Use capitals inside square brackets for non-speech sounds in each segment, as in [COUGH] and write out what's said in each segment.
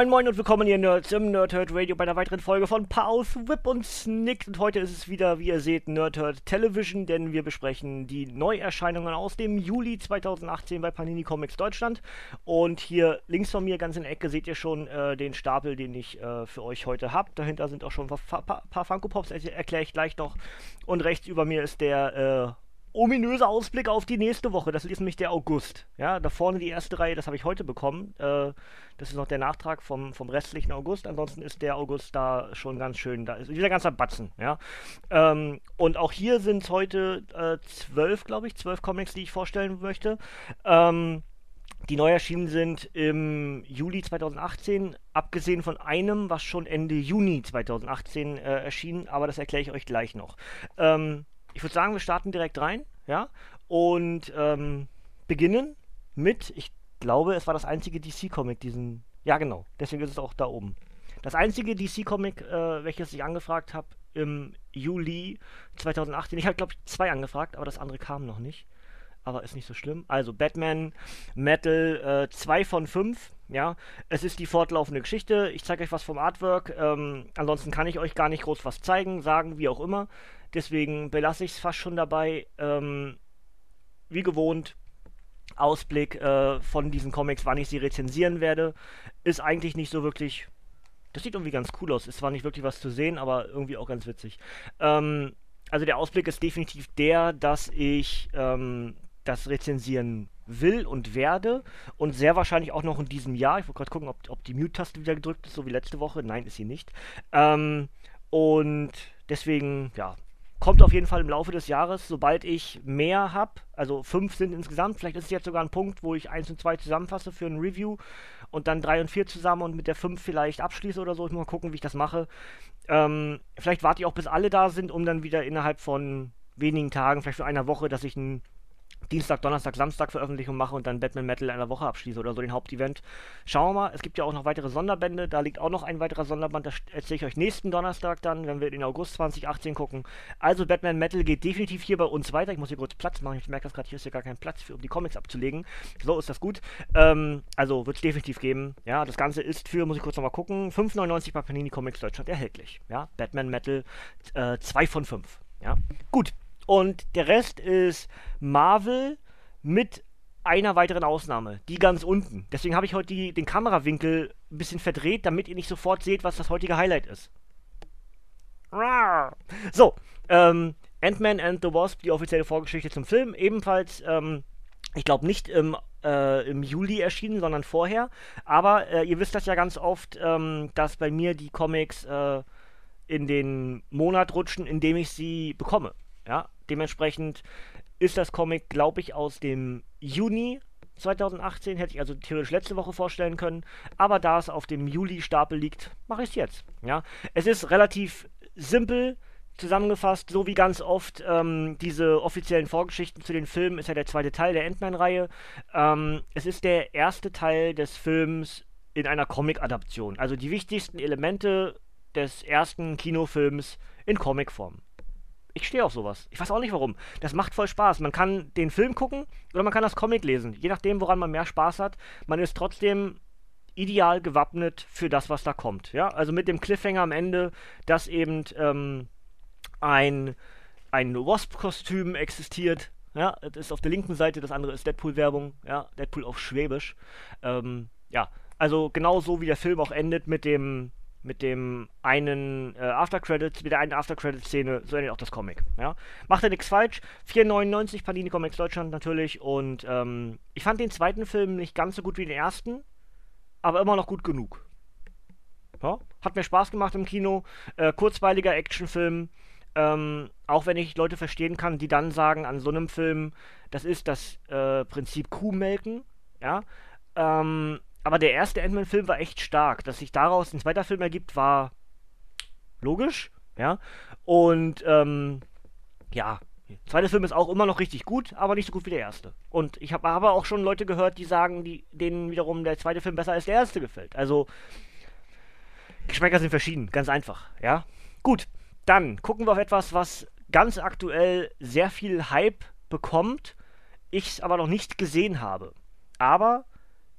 Moin Moin und willkommen ihr Nerds im Nerdhurt Radio bei einer weiteren Folge von Pause, Whip und Snick. Und heute ist es wieder, wie ihr seht, Nerdhurt Television, denn wir besprechen die Neuerscheinungen aus dem Juli 2018 bei Panini Comics Deutschland. Und hier links von mir, ganz in der Ecke, seht ihr schon äh, den Stapel, den ich äh, für euch heute habe. Dahinter sind auch schon ein paar, paar, paar Funko Pops, erkläre ich gleich noch. Und rechts über mir ist der äh, ominöser Ausblick auf die nächste Woche. Das ist nämlich der August. Ja, da vorne die erste Reihe, das habe ich heute bekommen. Äh, das ist noch der Nachtrag vom, vom restlichen August. Ansonsten ist der August da schon ganz schön. Da ist wieder ganzer Batzen. Ja, ähm, und auch hier sind es heute äh, zwölf, glaube ich, zwölf Comics, die ich vorstellen möchte. Ähm, die neu erschienen sind im Juli 2018, abgesehen von einem, was schon Ende Juni 2018 äh, erschien, aber das erkläre ich euch gleich noch. Ähm, ich würde sagen, wir starten direkt rein, ja, und ähm, beginnen mit, ich glaube, es war das einzige DC-Comic, diesen, ja genau, deswegen ist es auch da oben. Das einzige DC-Comic, äh, welches ich angefragt habe im Juli 2018, ich habe glaube ich zwei angefragt, aber das andere kam noch nicht. Aber ist nicht so schlimm. Also Batman Metal 2 äh, von 5. Ja, es ist die fortlaufende Geschichte. Ich zeige euch was vom Artwork. Ähm, ansonsten kann ich euch gar nicht groß was zeigen, sagen, wie auch immer. Deswegen belasse ich es fast schon dabei. Ähm, wie gewohnt, Ausblick äh, von diesen Comics, wann ich sie rezensieren werde, ist eigentlich nicht so wirklich. Das sieht irgendwie ganz cool aus. Ist zwar nicht wirklich was zu sehen, aber irgendwie auch ganz witzig. Ähm, also der Ausblick ist definitiv der, dass ich ähm, das rezensieren will und werde und sehr wahrscheinlich auch noch in diesem Jahr. Ich wollte gerade gucken, ob, ob die Mute-Taste wieder gedrückt ist, so wie letzte Woche. Nein, ist sie nicht. Ähm, und deswegen, ja, Kommt auf jeden Fall im Laufe des Jahres, sobald ich mehr habe. Also fünf sind insgesamt. Vielleicht ist es jetzt sogar ein Punkt, wo ich eins und zwei zusammenfasse für ein Review und dann drei und vier zusammen und mit der fünf vielleicht abschließe oder so. Ich muss mal gucken, wie ich das mache. Ähm, vielleicht warte ich auch, bis alle da sind, um dann wieder innerhalb von wenigen Tagen, vielleicht für einer Woche, dass ich ein Dienstag, Donnerstag, Samstag Veröffentlichung mache und dann Batman Metal in einer Woche abschließe oder so den Hauptevent. Schauen wir mal, es gibt ja auch noch weitere Sonderbände, da liegt auch noch ein weiterer Sonderband, das erzähle ich euch nächsten Donnerstag dann, wenn wir in August 2018 gucken. Also Batman Metal geht definitiv hier bei uns weiter. Ich muss hier kurz Platz machen, ich merke das gerade, hier ist ja gar kein Platz für, um die Comics abzulegen. So ist das gut. Ähm, also wird es definitiv geben. Ja, das Ganze ist für, muss ich kurz nochmal gucken, 5,99 bei Panini Comics Deutschland erhältlich. Ja, Batman Metal äh, 2 von 5. Ja, gut. Und der Rest ist Marvel mit einer weiteren Ausnahme, die ganz unten. Deswegen habe ich heute die, den Kamerawinkel ein bisschen verdreht, damit ihr nicht sofort seht, was das heutige Highlight ist. So, ähm, Ant-Man and the Wasp, die offizielle Vorgeschichte zum Film, ebenfalls, ähm, ich glaube nicht im, äh, im Juli erschienen, sondern vorher. Aber äh, ihr wisst das ja ganz oft, ähm, dass bei mir die Comics äh, in den Monat rutschen, in dem ich sie bekomme. Ja, Dementsprechend ist das Comic, glaube ich, aus dem Juni 2018. Hätte ich also theoretisch letzte Woche vorstellen können. Aber da es auf dem Juli-Stapel liegt, mache ich es jetzt. Ja? Es ist relativ simpel zusammengefasst, so wie ganz oft ähm, diese offiziellen Vorgeschichten zu den Filmen, ist ja der zweite Teil der Ant-Man-Reihe. Ähm, es ist der erste Teil des Films in einer Comic-Adaption. Also die wichtigsten Elemente des ersten Kinofilms in Comicform ich stehe auf sowas. Ich weiß auch nicht warum. Das macht voll Spaß. Man kann den Film gucken oder man kann das Comic lesen. Je nachdem, woran man mehr Spaß hat. Man ist trotzdem ideal gewappnet für das, was da kommt. Ja, also mit dem Cliffhanger am Ende, dass eben ähm, ein, ein Wasp-Kostüm existiert. Ja, das ist auf der linken Seite, das andere ist Deadpool-Werbung. Ja, Deadpool auf Schwäbisch. Ähm, ja, also genau so wie der Film auch endet mit dem mit dem einen äh, Aftercredits, mit der einen Aftercredit-Szene, so endet auch das Comic. Ja? Macht er nichts falsch. 4,99 Panini Comics Deutschland natürlich. Und ähm, ich fand den zweiten Film nicht ganz so gut wie den ersten, aber immer noch gut genug. Ja? Hat mir Spaß gemacht im Kino. Äh, kurzweiliger Actionfilm. Ähm, auch wenn ich Leute verstehen kann, die dann sagen, an so einem Film, das ist das äh, Prinzip Kuhmelken. Ja, Ähm, aber der erste Ant-Man-Film war echt stark. Dass sich daraus ein zweiter Film ergibt, war logisch, ja. Und ähm, ja, der zweite Film ist auch immer noch richtig gut, aber nicht so gut wie der erste. Und ich habe aber auch schon Leute gehört, die sagen, die, denen wiederum der zweite Film besser als der erste gefällt. Also, Geschmäcker sind verschieden, ganz einfach, ja. Gut, dann gucken wir auf etwas, was ganz aktuell sehr viel Hype bekommt, ich es aber noch nicht gesehen habe. Aber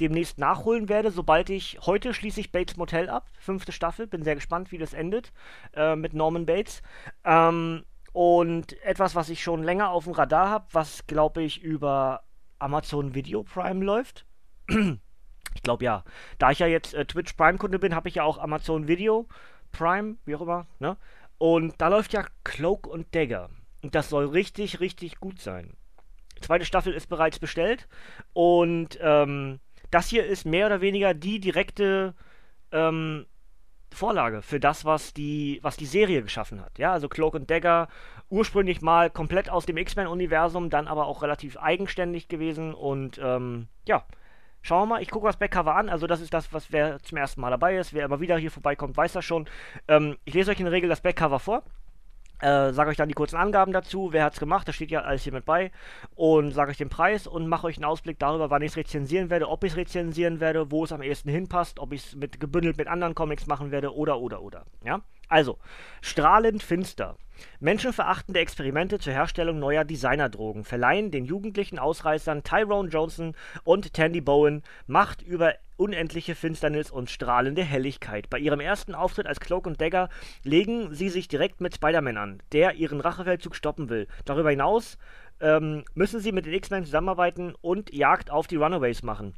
demnächst nachholen werde, sobald ich. Heute schließe ich Bates Motel ab, fünfte Staffel. Bin sehr gespannt, wie das endet äh, mit Norman Bates. Ähm, und etwas, was ich schon länger auf dem Radar habe, was glaube ich über Amazon Video Prime läuft. [CLEARS THROAT] ich glaube ja. Da ich ja jetzt äh, Twitch Prime-Kunde bin, habe ich ja auch Amazon Video Prime, wie auch immer. Ne? Und da läuft ja Cloak und Dagger. Und das soll richtig, richtig gut sein. Zweite Staffel ist bereits bestellt. Und ähm, das hier ist mehr oder weniger die direkte ähm, Vorlage für das, was die, was die Serie geschaffen hat. Ja, also Cloak und Dagger, ursprünglich mal komplett aus dem X-Men-Universum, dann aber auch relativ eigenständig gewesen und ähm, ja. Schauen wir mal, ich gucke das Backcover an. Also, das ist das, was wer zum ersten Mal dabei ist. Wer immer wieder hier vorbeikommt, weiß das schon. Ähm, ich lese euch in der Regel das Backcover vor. Äh, sage euch dann die kurzen Angaben dazu, wer hat es gemacht, das steht ja alles hier mit bei und sage euch den Preis und mache euch einen Ausblick darüber, wann ich es rezensieren werde, ob ich es rezensieren werde, wo es am ehesten hinpasst, ob ich es mit gebündelt mit anderen Comics machen werde oder oder oder. Ja? Also, strahlend finster. Menschenverachtende Experimente zur Herstellung neuer Designerdrogen verleihen den jugendlichen Ausreißern Tyrone Johnson und Tandy Bowen Macht über unendliche Finsternis und strahlende Helligkeit. Bei ihrem ersten Auftritt als Cloak und Dagger legen sie sich direkt mit Spider-Man an, der ihren Rachefeldzug stoppen will. Darüber hinaus ähm, müssen sie mit den X-Men zusammenarbeiten und Jagd auf die Runaways machen.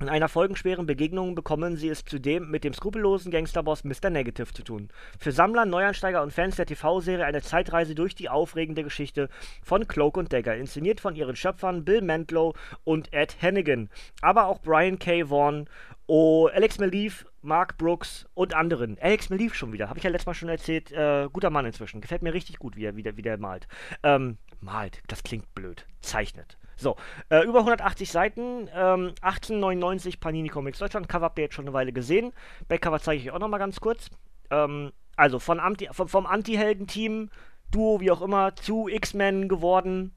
In einer folgenschweren Begegnung bekommen sie es zudem mit dem skrupellosen Gangsterboss Mr. Negative zu tun. Für Sammler, Neuansteiger und Fans der TV-Serie eine Zeitreise durch die aufregende Geschichte von Cloak und Dagger, inszeniert von ihren Schöpfern Bill Mantlo und Ed Hannigan, aber auch Brian K. Vaughan, oh, Alex Malief, Mark Brooks und anderen. Alex Malief schon wieder, habe ich ja letztes Mal schon erzählt, äh, guter Mann inzwischen, gefällt mir richtig gut, wie er, wie wie malt. Ähm, malt, das klingt blöd, zeichnet. So, äh, über 180 Seiten, ähm, 1899 Panini Comics Deutschland. Cover habt ihr jetzt schon eine Weile gesehen. Backcover zeige ich euch auch nochmal ganz kurz. Ähm, also von Anti vom, vom Anti-Helden-Team, Duo, wie auch immer, zu X-Men geworden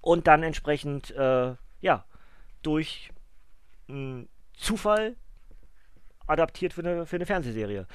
und dann entsprechend, äh, ja, durch hm, Zufall adaptiert für eine, für eine Fernsehserie.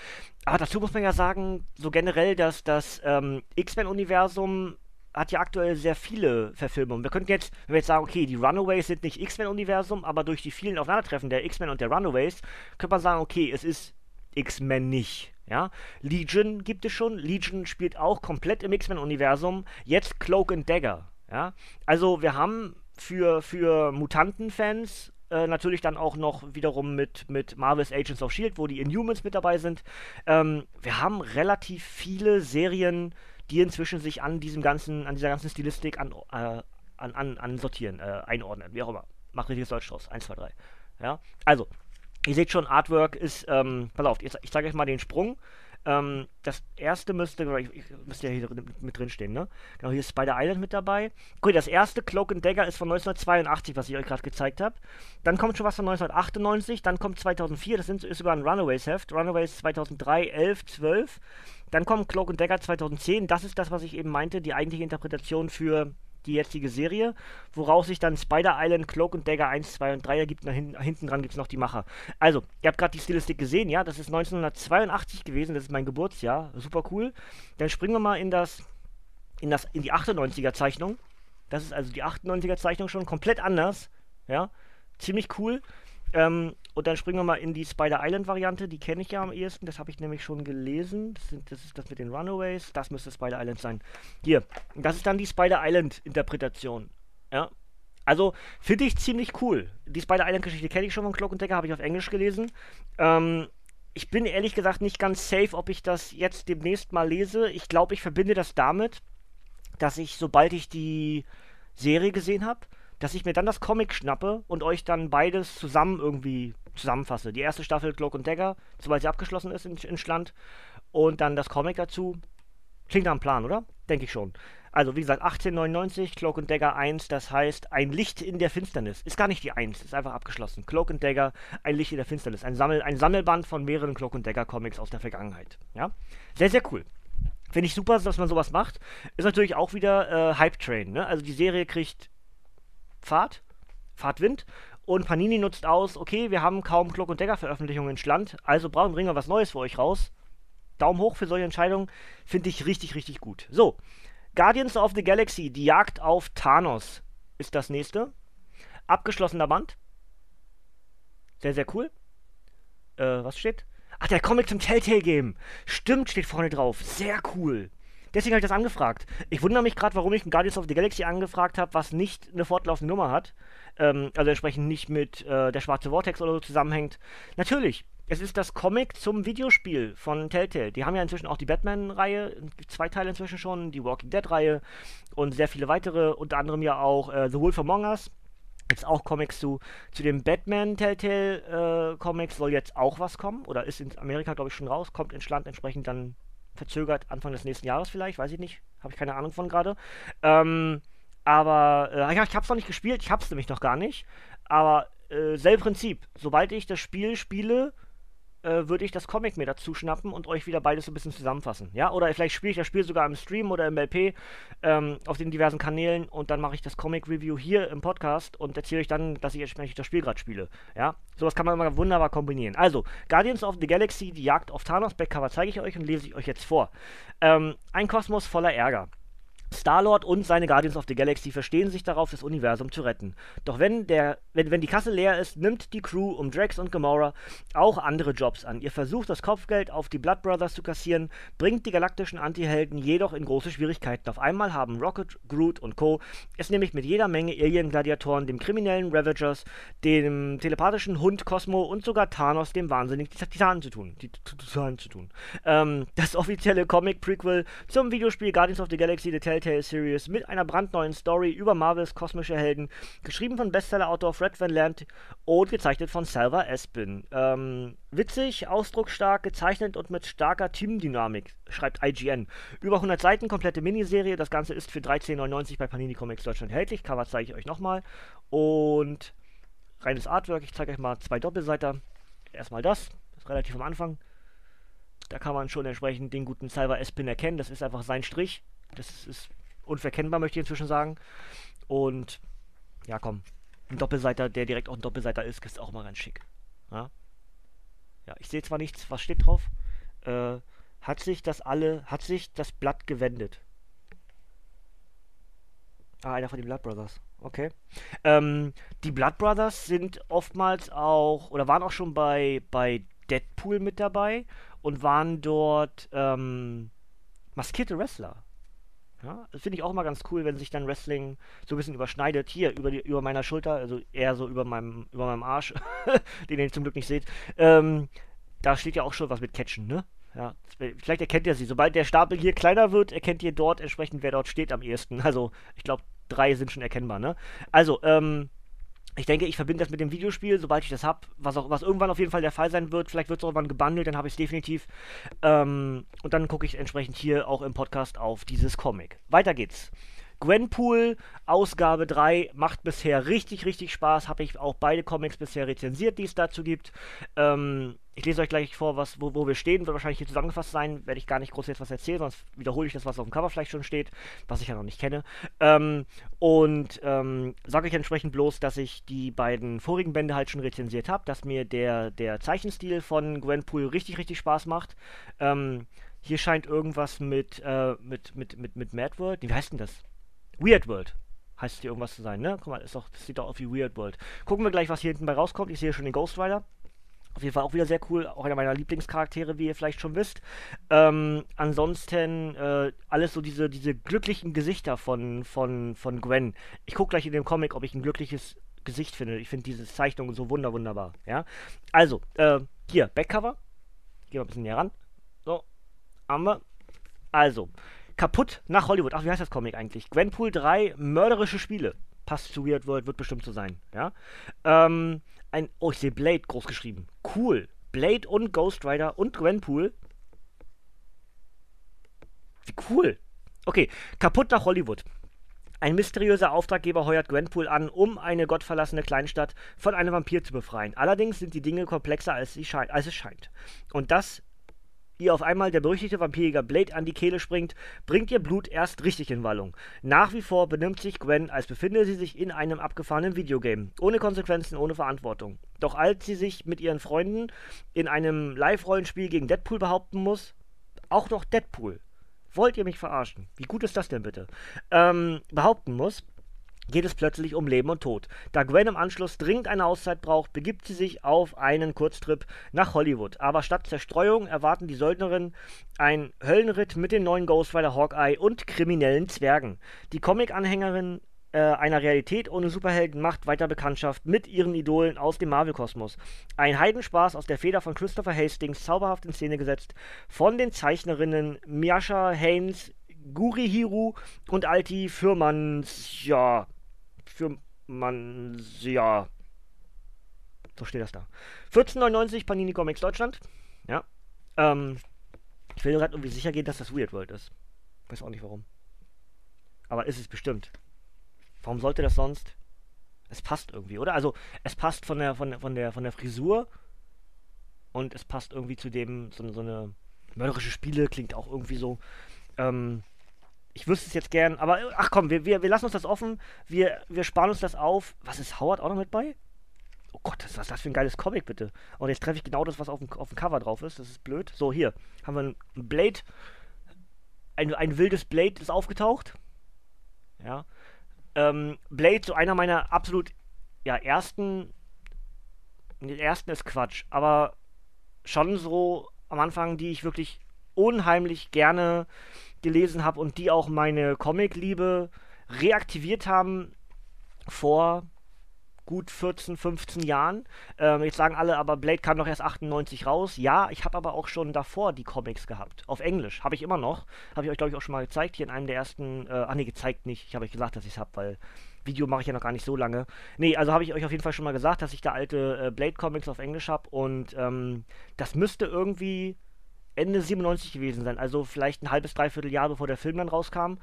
Aber dazu muss man ja sagen, so generell, dass das ähm, X-Men-Universum hat ja aktuell sehr viele Verfilmungen. Wir könnten jetzt, wenn wir jetzt sagen, okay, die Runaways sind nicht X-Men-Universum, aber durch die vielen Aufeinandertreffen der X-Men und der Runaways, könnte man sagen, okay, es ist X-Men nicht. Ja, Legion gibt es schon. Legion spielt auch komplett im X-Men-Universum. Jetzt Cloak and Dagger. Ja, also wir haben für, für Mutanten-Fans äh, natürlich dann auch noch wiederum mit, mit Marvel's Agents of Shield, wo die Inhumans mit dabei sind. Ähm, wir haben relativ viele Serien, die inzwischen sich an diesem ganzen, an dieser ganzen Stilistik an, äh, an, an, an sortieren, äh, einordnen, wie auch immer. Mach richtiges Deutsch draus. 1, 2, 3. Ja, also, ihr seht schon, Artwork ist, ähm, pass auf, ich, ich zeige euch mal den Sprung. Ähm, das erste müsste, ich, ich, müsste ja hier mit drin stehen, ne? Genau, hier ist Spider Island mit dabei. Gut, das erste Cloak and Dagger ist von 1982, was ich euch gerade gezeigt habe. Dann kommt schon was von 1998, dann kommt 2004, das sind, ist sogar ein Runaways-Heft. Runaways 2003, 11, 12. Dann kommt Cloak and Dagger 2010, das ist das, was ich eben meinte, die eigentliche Interpretation für die jetzige Serie, woraus sich dann Spider Island, Cloak und Dagger 1, 2 und 3 ergibt. Nach hin, hinten dran gibt es noch die Macher. Also, ihr habt gerade die Stilistik gesehen, ja, das ist 1982 gewesen, das ist mein Geburtsjahr, super cool. Dann springen wir mal in das, in das, in die 98er Zeichnung. Das ist also die 98er Zeichnung schon komplett anders, ja, ziemlich cool. Ähm, und dann springen wir mal in die Spider Island Variante, die kenne ich ja am ehesten, das habe ich nämlich schon gelesen. Das, sind, das, ist das mit den Runaways, das müsste Spider Island sein. Hier, das ist dann die Spider Island Interpretation. Ja. Also finde ich ziemlich cool. Die Spider Island Geschichte kenne ich schon von Cloak habe ich auf Englisch gelesen. Ähm, ich bin ehrlich gesagt nicht ganz safe, ob ich das jetzt demnächst mal lese. Ich glaube, ich verbinde das damit, dass ich, sobald ich die Serie gesehen habe, dass ich mir dann das Comic schnappe und euch dann beides zusammen irgendwie zusammenfasse. Die erste Staffel Cloak und Dagger, sobald sie abgeschlossen ist in, in Schland. Und dann das Comic dazu. Klingt einem Plan, oder? Denke ich schon. Also, wie gesagt, 1899, Cloak and Dagger 1, das heißt ein Licht in der Finsternis. Ist gar nicht die 1, ist einfach abgeschlossen. Cloak and Dagger, ein Licht in der Finsternis. Ein, Sammel, ein Sammelband von mehreren Cloak and Dagger Comics aus der Vergangenheit. Ja? Sehr, sehr cool. Finde ich super, dass man sowas macht. Ist natürlich auch wieder äh, Hype Train. Ne? Also die Serie kriegt Fahrt, Fahrtwind. Und Panini nutzt aus, okay, wir haben kaum Cloak und Dagger Veröffentlichungen in Schland, also brauchen bringen wir was Neues für euch raus. Daumen hoch für solche Entscheidungen, finde ich richtig, richtig gut. So, Guardians of the Galaxy, die Jagd auf Thanos ist das nächste. Abgeschlossener Band. Sehr, sehr cool. Äh, was steht? Ach, der Comic zum Telltale-Game. Stimmt, steht vorne drauf. Sehr cool. Deswegen habe ich das angefragt. Ich wundere mich gerade, warum ich ein Guardians of the Galaxy angefragt habe, was nicht eine fortlaufende Nummer hat. Ähm, also entsprechend nicht mit äh, der schwarze Vortex oder so zusammenhängt. Natürlich, es ist das Comic zum Videospiel von Telltale. Die haben ja inzwischen auch die Batman-Reihe, zwei Teile inzwischen schon, die Walking Dead-Reihe und sehr viele weitere, unter anderem ja auch äh, The Wolf Among Us. Jetzt auch Comics zu, zu dem Batman Telltale äh, Comics soll jetzt auch was kommen oder ist in Amerika glaube ich schon raus, kommt ins Land entsprechend dann verzögert Anfang des nächsten Jahres vielleicht, weiß ich nicht, habe ich keine Ahnung von gerade. Ähm, aber äh, ich habe es noch nicht gespielt, ich habe es nämlich noch gar nicht. Aber äh, selbe Prinzip. Sobald ich das Spiel spiele, äh, würde ich das Comic mir dazu schnappen und euch wieder beides so ein bisschen zusammenfassen. Ja, oder vielleicht spiele ich das Spiel sogar im Stream oder im LP ähm, auf den diversen Kanälen und dann mache ich das Comic-Review hier im Podcast und erzähle euch dann, dass ich entsprechend das Spiel gerade spiele. Ja, sowas kann man immer wunderbar kombinieren. Also, Guardians of the Galaxy, die Jagd auf Thanos, Backcover zeige ich euch und lese ich euch jetzt vor. Ähm, ein Kosmos voller Ärger. Star-Lord und seine Guardians of the Galaxy verstehen sich darauf, das Universum zu retten. Doch wenn, der, wenn, wenn die Kasse leer ist, nimmt die Crew um Drax und Gamora auch andere Jobs an. Ihr versucht, das Kopfgeld auf die Blood Brothers zu kassieren, bringt die galaktischen Antihelden jedoch in große Schwierigkeiten. Auf einmal haben Rocket, Groot und Co. es nämlich mit jeder Menge Alien-Gladiatoren, dem kriminellen Ravagers, dem telepathischen Hund Cosmo und sogar Thanos, dem wahnsinnigen Titanen zu tun. Titanen zu tun. Ähm, das offizielle Comic-Prequel zum Videospiel Guardians of the Galaxy The Telltale Telltale Series mit einer brandneuen Story über Marvels kosmische Helden, geschrieben von Bestseller-Autor Fred Van Lant und gezeichnet von Salva Espin. Ähm, witzig, ausdrucksstark, gezeichnet und mit starker Teamdynamik, schreibt IGN. Über 100 Seiten, komplette Miniserie. Das Ganze ist für 13,99 bei Panini Comics Deutschland erhältlich. Cover zeige ich euch nochmal. Und reines Artwork. Ich zeige euch mal zwei Doppelseiter. Erstmal das, das ist relativ am Anfang. Da kann man schon entsprechend den guten Salva Espin erkennen. Das ist einfach sein Strich. Das ist unverkennbar, möchte ich inzwischen sagen. Und ja, komm, ein Doppelseiter, der direkt auch ein Doppelseiter ist, ist auch mal ganz schick. Ja, ja ich sehe zwar nichts, was steht drauf. Äh, hat sich das alle, hat sich das Blatt gewendet? Ah, einer von den Blood Brothers. Okay. Ähm, die Blood Brothers sind oftmals auch, oder waren auch schon bei, bei Deadpool mit dabei und waren dort ähm, maskierte Wrestler. Ja, das finde ich auch immer ganz cool, wenn sich dann Wrestling so ein bisschen überschneidet. Hier, über, die, über meiner Schulter, also eher so über meinem, über meinem Arsch, [LAUGHS] den ihr zum Glück nicht seht. Ähm, da steht ja auch schon was mit Catchen, ne? Ja, vielleicht erkennt ihr sie. Sobald der Stapel hier kleiner wird, erkennt ihr dort entsprechend, wer dort steht am ehesten. Also, ich glaube, drei sind schon erkennbar, ne? Also, ähm, ich denke, ich verbinde das mit dem Videospiel, sobald ich das habe, was auch was irgendwann auf jeden Fall der Fall sein wird. Vielleicht wird es irgendwann gebundelt, dann habe ich es definitiv. Ähm, und dann gucke ich entsprechend hier auch im Podcast auf dieses Comic. Weiter geht's. Gwenpool, Ausgabe 3, macht bisher richtig, richtig Spaß. Habe ich auch beide Comics bisher rezensiert, die es dazu gibt. Ähm, ich lese euch gleich vor, was, wo, wo, wir stehen. Wird wahrscheinlich hier zusammengefasst sein. Werde ich gar nicht groß jetzt was erzählen, sonst wiederhole ich das, was auf dem Cover vielleicht schon steht, was ich ja noch nicht kenne. Ähm, und ähm, sage euch entsprechend bloß, dass ich die beiden vorigen Bände halt schon rezensiert habe, dass mir der, der Zeichenstil von Gwenpool richtig, richtig Spaß macht. Ähm, hier scheint irgendwas mit, äh, mit, mit, mit, mit Mad World. Wie heißt denn das? Weird World heißt hier irgendwas zu sein, ne? Guck mal, ist doch, das sieht doch aus wie Weird World. Gucken wir gleich, was hier hinten bei rauskommt. Ich sehe schon den Ghost Rider. Auf jeden Fall auch wieder sehr cool. Auch einer meiner Lieblingscharaktere, wie ihr vielleicht schon wisst. Ähm, ansonsten äh, alles so diese, diese glücklichen Gesichter von, von, von Gwen. Ich gucke gleich in dem Comic, ob ich ein glückliches Gesicht finde. Ich finde diese Zeichnung so wunder, wunderbar. Ja? Also, äh, hier, Backcover. Gehen wir ein bisschen näher ran. So, haben wir. Also, Kaputt nach Hollywood. Ach, wie heißt das Comic eigentlich? Gwenpool 3, mörderische Spiele. Passt zu Weird World, wird bestimmt so sein. Ja. Ähm, ein, oh, ich sehe Blade groß geschrieben. Cool. Blade und Ghost Rider und Gwenpool. Wie cool. Okay, kaputt nach Hollywood. Ein mysteriöser Auftraggeber heuert Gwenpool an, um eine gottverlassene Kleinstadt von einem Vampir zu befreien. Allerdings sind die Dinge komplexer, als, als es scheint. Und das ihr auf einmal der berüchtigte Vampirjäger Blade an die Kehle springt, bringt ihr Blut erst richtig in Wallung. Nach wie vor benimmt sich Gwen, als befinde sie sich in einem abgefahrenen Videogame. Ohne Konsequenzen, ohne Verantwortung. Doch als sie sich mit ihren Freunden in einem Live-Rollenspiel gegen Deadpool behaupten muss, auch noch Deadpool, wollt ihr mich verarschen? Wie gut ist das denn bitte? Ähm, behaupten muss, geht es plötzlich um Leben und Tod. Da Gwen im Anschluss dringend eine Auszeit braucht, begibt sie sich auf einen Kurztrip nach Hollywood. Aber statt Zerstreuung erwarten die Söldnerinnen einen Höllenritt mit dem neuen Ghost Rider Hawkeye und kriminellen Zwergen. Die Comic-Anhängerin äh, einer Realität ohne Superhelden macht weiter Bekanntschaft mit ihren Idolen aus dem Marvel-Kosmos. Ein Heidenspaß aus der Feder von Christopher Hastings, zauberhaft in Szene gesetzt von den Zeichnerinnen Miasha Haynes, Guri Hiru und Alti Fürmanns, ja, für man, ja. So steht das da. 14,99 Panini Comics Deutschland. Ja. Ähm, ich will gerade irgendwie sicher gehen, dass das Weird World ist. Weiß auch nicht warum. Aber ist es bestimmt. Warum sollte das sonst? Es passt irgendwie, oder? Also, es passt von der, von, von der, von der Frisur und es passt irgendwie zu dem, so, so eine mörderische Spiele klingt auch irgendwie so. Ähm, ich wüsste es jetzt gern, aber ach komm, wir, wir, wir lassen uns das offen. Wir, wir sparen uns das auf. Was ist Howard auch noch mit bei? Oh Gott, was ist das für ein geiles Comic, bitte? Und jetzt treffe ich genau das, was auf dem, auf dem Cover drauf ist. Das ist blöd. So, hier haben wir ein Blade. Ein, ein wildes Blade ist aufgetaucht. Ja. Ähm, Blade, so einer meiner absolut ja, ersten. Den ersten ist Quatsch, aber schon so am Anfang, die ich wirklich unheimlich gerne gelesen habe und die auch meine Comic-Liebe reaktiviert haben vor gut 14, 15 Jahren. Ähm, jetzt sagen alle, aber Blade kam doch erst 98 raus. Ja, ich habe aber auch schon davor die Comics gehabt. Auf Englisch. Habe ich immer noch. Habe ich euch, glaube ich, auch schon mal gezeigt. Hier in einem der ersten. Äh, ah, nee, gezeigt nicht. Ich habe euch gesagt, dass ich es habe, weil Video mache ich ja noch gar nicht so lange. Nee, also habe ich euch auf jeden Fall schon mal gesagt, dass ich da alte äh, Blade-Comics auf Englisch habe. Und ähm, das müsste irgendwie Ende 97 gewesen sein, also vielleicht ein halbes, dreiviertel Jahr bevor der Film dann rauskam.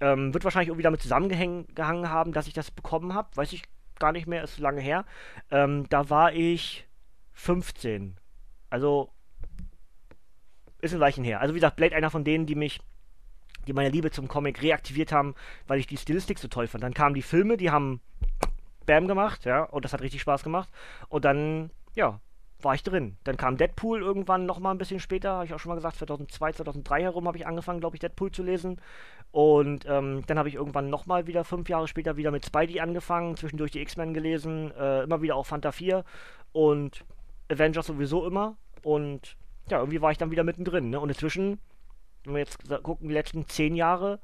Ähm, wird wahrscheinlich irgendwie damit zusammengehangen haben, dass ich das bekommen habe. Weiß ich gar nicht mehr, ist lange her. Ähm, da war ich 15. Also ist ein Weichen her. Also wie gesagt, Blade einer von denen, die mich, die meine Liebe zum Comic reaktiviert haben, weil ich die Stilistik so toll fand. Dann kamen die Filme, die haben Bam gemacht, ja, und das hat richtig Spaß gemacht. Und dann, ja, war ich drin. Dann kam Deadpool irgendwann noch mal ein bisschen später, habe ich auch schon mal gesagt, 2002, 2003 herum habe ich angefangen, glaube ich, Deadpool zu lesen. Und ähm, dann habe ich irgendwann noch mal wieder fünf Jahre später wieder mit Spidey angefangen, zwischendurch die X-Men gelesen, äh, immer wieder auch Fanta 4 und Avengers sowieso immer. Und ja, irgendwie war ich dann wieder mittendrin. Ne? Und inzwischen, wenn wir jetzt gucken, die letzten zehn Jahre,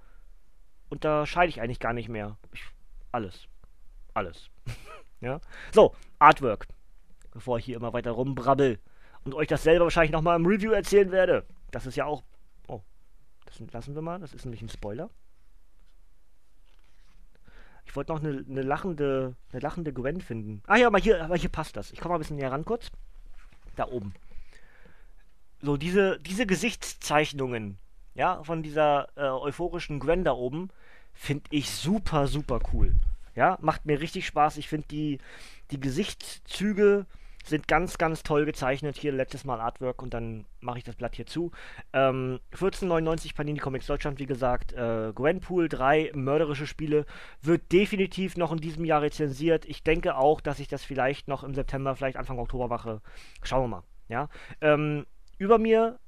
unterscheide ich eigentlich gar nicht mehr. Ich, alles. Alles. [LAUGHS] ja. So, Artwork bevor ich hier immer weiter rumbrabbel und euch das selber wahrscheinlich nochmal im Review erzählen werde. Das ist ja auch. Oh, das lassen wir mal, das ist nämlich ein Spoiler. Ich wollte noch eine, eine, lachende, eine lachende Gwen finden. Ah ja, aber hier, aber hier passt das. Ich komme mal ein bisschen näher ran kurz. Da oben. So, diese, diese Gesichtszeichnungen, ja, von dieser äh, euphorischen Gwen da oben, finde ich super, super cool. Ja, macht mir richtig Spaß. Ich finde die, die Gesichtszüge sind ganz, ganz toll gezeichnet. Hier letztes Mal Artwork und dann mache ich das Blatt hier zu. Ähm, 14,99 Panini Comics Deutschland, wie gesagt. Äh, Gwenpool 3, mörderische Spiele, wird definitiv noch in diesem Jahr rezensiert. Ich denke auch, dass ich das vielleicht noch im September, vielleicht Anfang Oktober mache. Schauen wir mal. Ja? Ähm, über mir,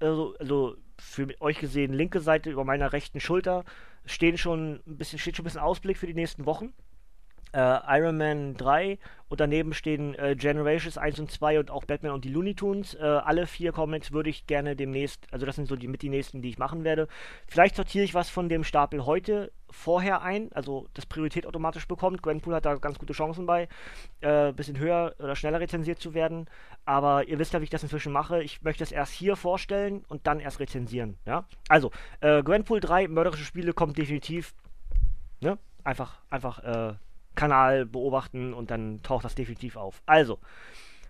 also, also für euch gesehen, linke Seite über meiner rechten Schulter, stehen schon ein bisschen, steht schon ein bisschen Ausblick für die nächsten Wochen äh, Iron Man 3 und daneben stehen äh, Generations 1 und 2 und auch Batman und die Looney Tunes. Äh, alle vier Comics würde ich gerne demnächst, also das sind so die mit die nächsten, die ich machen werde. Vielleicht sortiere ich was von dem Stapel heute vorher ein, also das Priorität automatisch bekommt. Gwenpool hat da ganz gute Chancen bei, äh, bisschen höher oder schneller rezensiert zu werden. Aber ihr wisst ja, wie ich das inzwischen mache. Ich möchte es erst hier vorstellen und dann erst rezensieren. Ja? Also, äh, Gwenpool 3, mörderische Spiele, kommt definitiv. Ne? Einfach, einfach, äh, Kanal beobachten und dann taucht das definitiv auf. Also,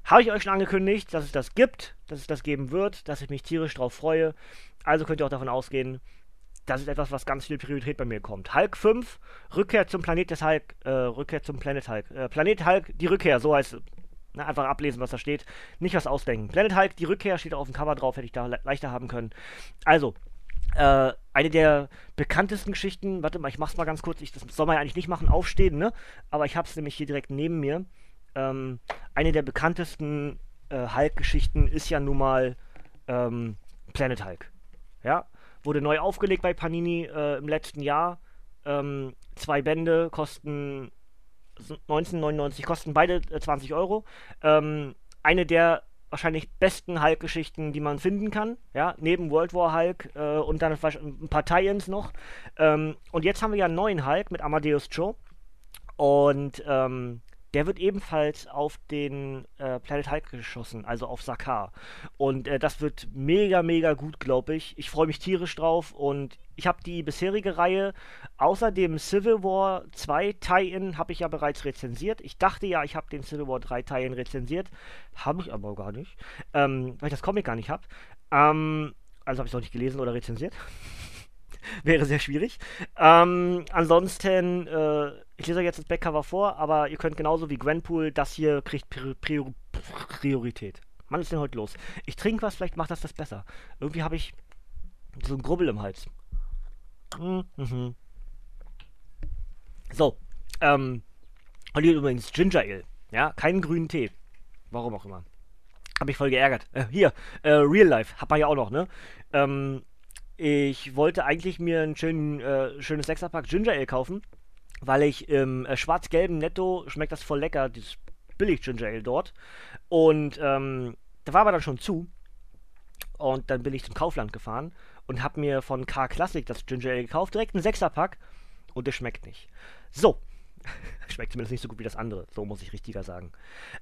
habe ich euch schon angekündigt, dass es das gibt, dass es das geben wird, dass ich mich tierisch drauf freue. Also könnt ihr auch davon ausgehen, das ist etwas, was ganz viel Priorität bei mir kommt. Hulk 5, Rückkehr zum Planet des Hulk, äh, Rückkehr zum Planet Hulk. Äh, Planet Hulk, die Rückkehr, so heißt es. Na, einfach ablesen, was da steht. Nicht was ausdenken. Planet Hulk, die Rückkehr, steht auf dem Cover drauf, hätte ich da le leichter haben können. Also, äh, eine der bekanntesten Geschichten, warte mal, ich mach's mal ganz kurz, ich, das soll man ja eigentlich nicht machen, aufstehen, ne? Aber ich hab's nämlich hier direkt neben mir. Ähm, eine der bekanntesten äh, Hulk-Geschichten ist ja nun mal ähm, Planet Hulk. Ja, wurde neu aufgelegt bei Panini äh, im letzten Jahr. Ähm, zwei Bände kosten 1999, kosten beide äh, 20 Euro. Ähm, eine der wahrscheinlich besten Hulk-Geschichten, die man finden kann. Ja, neben World War Hulk äh, und dann ein paar Tie-Ins noch. Ähm, und jetzt haben wir ja einen neuen Hulk mit Amadeus Cho. Und ähm, der wird ebenfalls auf den äh, Planet Hulk geschossen, also auf Sakar. Und äh, das wird mega, mega gut, glaube ich. Ich freue mich tierisch drauf und ich habe die bisherige Reihe außer dem Civil War 2 Tie-In habe ich ja bereits rezensiert. Ich dachte ja, ich habe den Civil War 3 Tie-In rezensiert. Habe ich aber gar nicht, ähm, weil ich das Comic gar nicht habe. Ähm, also habe ich es auch nicht gelesen oder rezensiert. [LAUGHS] Wäre sehr schwierig. Ähm, ansonsten, äh, ich lese euch jetzt das Backcover vor, aber ihr könnt genauso wie Gwenpool, das hier kriegt Prior Priorität. Wann ist denn heute los? Ich trinke was, vielleicht macht das das besser. Irgendwie habe ich so ein Grubbel im Hals. Mhm. So, ähm, hier übrigens Ginger Ale. Ja, keinen grünen Tee. Warum auch immer. Hab mich voll geärgert. Äh, hier, äh, Real Life, hat man ja auch noch, ne? Ähm, ich wollte eigentlich mir ein schön, äh, schönes Sechserpack Ginger Ale kaufen, weil ich im äh, schwarz-gelben Netto schmeckt das voll lecker, dieses billig Ginger Ale dort. Und ähm, da war aber dann schon zu. Und dann bin ich zum Kaufland gefahren und habe mir von K Classic das Ginger Ale gekauft, direkt ein Sechserpack. Und es schmeckt nicht. So. [LAUGHS] schmeckt zumindest nicht so gut wie das andere. So muss ich richtiger sagen.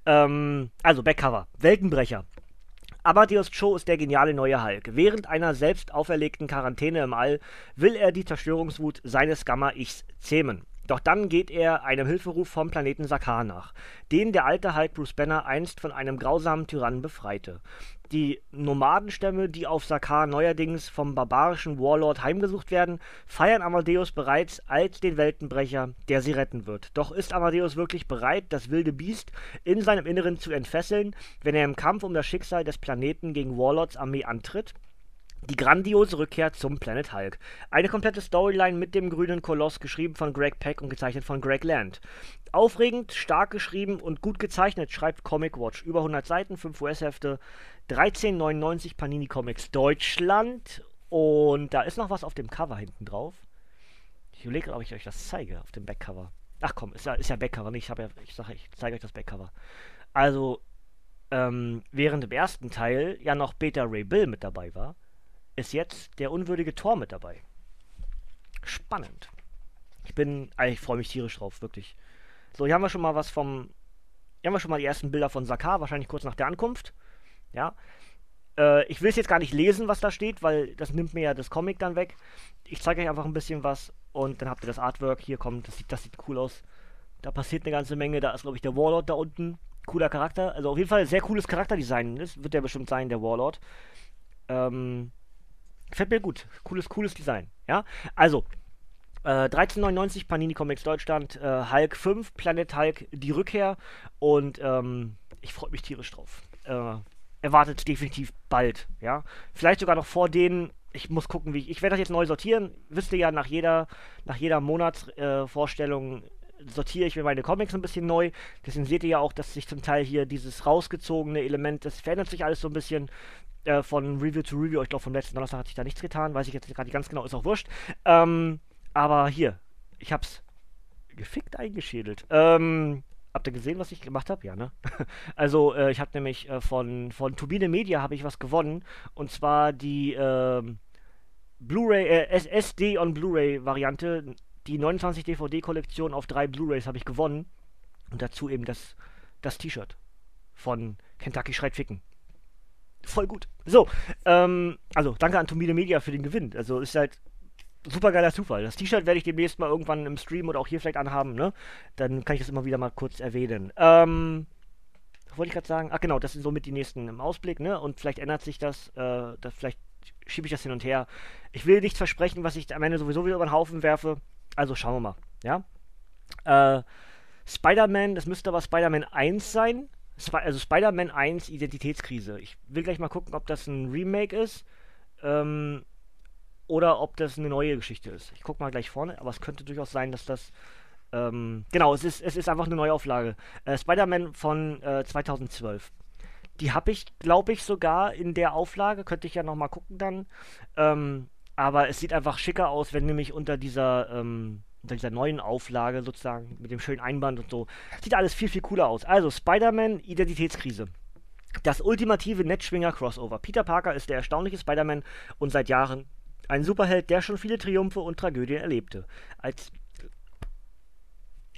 Ähm, also, Backcover. Weltenbrecher. Amadeus Cho ist der geniale neue Hulk. Während einer selbst auferlegten Quarantäne im All will er die Zerstörungswut seines Gamma-Ichs zähmen. Doch dann geht er einem Hilferuf vom Planeten Sakar nach, den der alte Hulk Bruce Banner einst von einem grausamen Tyrannen befreite. Die Nomadenstämme, die auf Sakar neuerdings vom barbarischen Warlord heimgesucht werden, feiern Amadeus bereits als den Weltenbrecher, der sie retten wird. Doch ist Amadeus wirklich bereit, das wilde Biest in seinem Inneren zu entfesseln, wenn er im Kampf um das Schicksal des Planeten gegen Warlords Armee antritt? Die grandiose Rückkehr zum Planet Hulk. Eine komplette Storyline mit dem grünen Koloss, geschrieben von Greg Peck und gezeichnet von Greg Land. Aufregend, stark geschrieben und gut gezeichnet, schreibt Comic Watch. Über 100 Seiten, 5 US-Hefte, 13,99 Panini Comics Deutschland. Und da ist noch was auf dem Cover hinten drauf. Ich überlege, ob ich euch das zeige auf dem Backcover. Ach komm, ist ja, ist ja Backcover, nicht? Ich, ja, ich sage, ich zeige euch das Backcover. Also, ähm, während im ersten Teil ja noch Beta Ray Bill mit dabei war, ist jetzt der unwürdige Tor mit dabei. Spannend. Ich bin, ich freue mich tierisch drauf, wirklich. So, hier haben wir schon mal was vom, hier haben wir schon mal die ersten Bilder von Sakar, wahrscheinlich kurz nach der Ankunft. Ja. Äh, ich will es jetzt gar nicht lesen, was da steht, weil das nimmt mir ja das Comic dann weg. Ich zeige euch einfach ein bisschen was und dann habt ihr das Artwork. Hier kommt, das sieht, das sieht cool aus. Da passiert eine ganze Menge. Da ist, glaube ich, der Warlord da unten. Cooler Charakter. Also auf jeden Fall sehr cooles Charakterdesign. Das wird ja bestimmt sein, der Warlord. Ähm, Gefällt mir gut. Cooles, cooles Design. Ja, also. Äh, 1399 Panini Comics Deutschland, äh, Hulk 5, Planet Hulk, die Rückkehr und ähm, ich freue mich tierisch drauf. Äh, erwartet definitiv bald, ja. Vielleicht sogar noch vor denen, ich muss gucken, wie ich. Ich werde das jetzt neu sortieren. Wisst ihr ja, nach jeder, nach jeder Monatsvorstellung äh, sortiere ich mir meine Comics ein bisschen neu. Deswegen seht ihr ja auch, dass sich zum Teil hier dieses rausgezogene Element, das verändert sich alles so ein bisschen äh, von Review zu Review. Ich glaube, vom letzten Donnerstag hatte ich da nichts getan. Weiß ich jetzt gerade ganz genau, ist auch wurscht. Ähm, aber hier, ich hab's gefickt eingeschädelt. Ähm, habt ihr gesehen, was ich gemacht habe? Ja, ne? [LAUGHS] also, äh, ich habe nämlich äh, von, von Turbine Media habe ich was gewonnen. Und zwar die ähm, Blu-ray, äh, SSD on Blu-ray Variante. Die 29 DVD-Kollektion auf drei Blu-rays habe ich gewonnen. Und dazu eben das, das T-Shirt von Kentucky Schreit Ficken voll gut. So, ähm, also danke an Tomide Media für den Gewinn. Also ist halt super geiler Zufall. Das T-Shirt werde ich demnächst mal irgendwann im Stream oder auch hier vielleicht anhaben, ne? Dann kann ich das immer wieder mal kurz erwähnen. Ähm, wollte ich gerade sagen? Ach genau, das sind somit die nächsten im Ausblick, ne? Und vielleicht ändert sich das, äh, das vielleicht schiebe ich das hin und her. Ich will nichts versprechen, was ich am Ende sowieso wieder über den Haufen werfe. Also schauen wir mal, ja. Äh, Spider-Man, das müsste aber Spider-Man 1 sein. Sp also Spider-Man 1 Identitätskrise. Ich will gleich mal gucken, ob das ein Remake ist. Ähm, oder ob das eine neue Geschichte ist. Ich gucke mal gleich vorne, aber es könnte durchaus sein, dass das. Ähm, genau, es ist, es ist einfach eine Neuauflage. Äh, Spider-Man von äh, 2012. Die habe ich, glaube ich, sogar in der Auflage. Könnte ich ja nochmal gucken dann. Ähm, aber es sieht einfach schicker aus, wenn nämlich unter dieser, ähm, unter dieser neuen Auflage sozusagen mit dem schönen Einband und so. Sieht alles viel, viel cooler aus. Also, Spider-Man Identitätskrise. Das ultimative Netzschwinger-Crossover. Peter Parker ist der erstaunliche Spider-Man und seit Jahren ein Superheld, der schon viele Triumphe und Tragödien erlebte. Als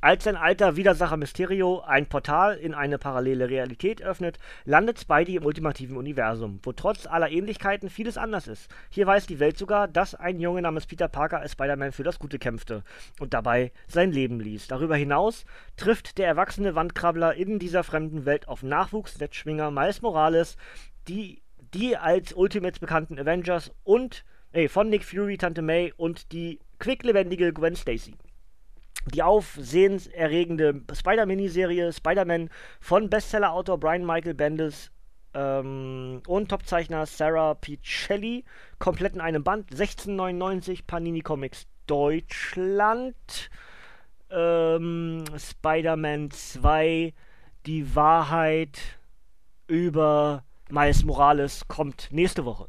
als sein alter Widersacher Mysterio ein Portal in eine parallele Realität öffnet, landet Spidey im ultimativen Universum, wo trotz aller Ähnlichkeiten vieles anders ist. Hier weiß die Welt sogar, dass ein Junge namens Peter Parker als Spider-Man für das Gute kämpfte und dabei sein Leben ließ. Darüber hinaus trifft der erwachsene Wandkrabbler in dieser fremden Welt auf Nachwuchs-Netzschwinger Miles Morales, die, die als Ultimates bekannten Avengers und ey, von Nick Fury, Tante May und die quicklebendige Gwen Stacy. Die aufsehenserregende Spider-Miniserie Spider-Man von Bestseller-Autor Brian Michael Bendis ähm, und Topzeichner Sarah Pichelli komplett in einem Band. 1699 Panini Comics Deutschland. Ähm, Spider-Man 2 Die Wahrheit über Miles Morales kommt nächste Woche.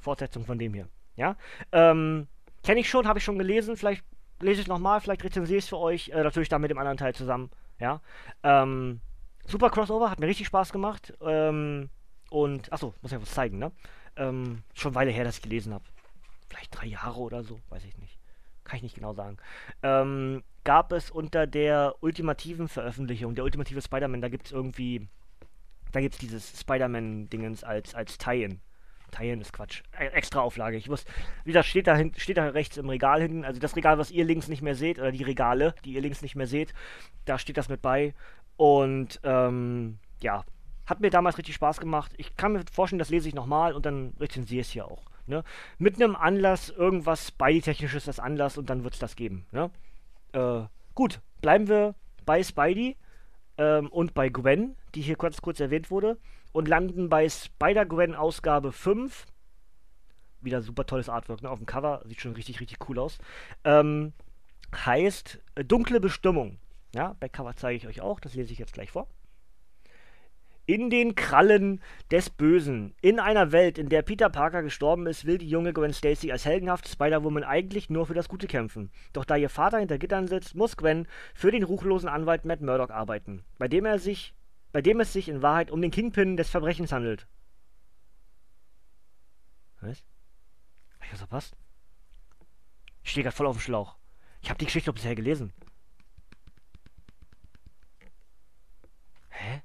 Fortsetzung von dem hier. Ja, ähm, kenne ich schon, habe ich schon gelesen. Vielleicht lese ich nochmal, vielleicht rezensiere ich es für euch. Äh, natürlich dann mit dem anderen Teil zusammen. Ja. Ähm, super Crossover, hat mir richtig Spaß gemacht. Ähm, und, achso, muss ich was zeigen, ne? Ähm, schon Weile her, dass ich gelesen habe. Vielleicht drei Jahre oder so, weiß ich nicht. Kann ich nicht genau sagen. Ähm, gab es unter der ultimativen Veröffentlichung, der ultimative Spider-Man, da gibt es irgendwie, da gibt es dieses Spider-Man-Dingens als, als Tie-In. Teilen ist Quatsch. E extra Auflage. Ich muss, wie gesagt, steht da, hin, steht da rechts im Regal hinten. Also das Regal, was ihr links nicht mehr seht, oder die Regale, die ihr links nicht mehr seht, da steht das mit bei. Und ähm, ja, hat mir damals richtig Spaß gemacht. Ich kann mir vorstellen, das lese ich nochmal und dann rezensiere ich es hier auch. Ne? Mit einem Anlass, irgendwas Spidey-technisches als Anlass und dann wird es das geben. Ne? Äh, gut, bleiben wir bei Spidey ähm, und bei Gwen, die hier kurz, kurz erwähnt wurde und landen bei Spider-Gwen Ausgabe 5. Wieder super tolles Artwork, ne? Auf dem Cover sieht schon richtig, richtig cool aus. Ähm, heißt äh, Dunkle Bestimmung. Ja, Backcover zeige ich euch auch, das lese ich jetzt gleich vor. In den Krallen des Bösen. In einer Welt, in der Peter Parker gestorben ist, will die junge Gwen Stacy als heldenhafte Spider-Woman eigentlich nur für das Gute kämpfen. Doch da ihr Vater hinter Gittern sitzt, muss Gwen für den ruchlosen Anwalt Matt Murdock arbeiten, bei dem er sich bei dem es sich in Wahrheit um den Kingpin des Verbrechens handelt. Was? Hab ich was verpasst? Ich stehe gerade voll auf dem Schlauch. Ich habe die Geschichte bisher gelesen. Hä?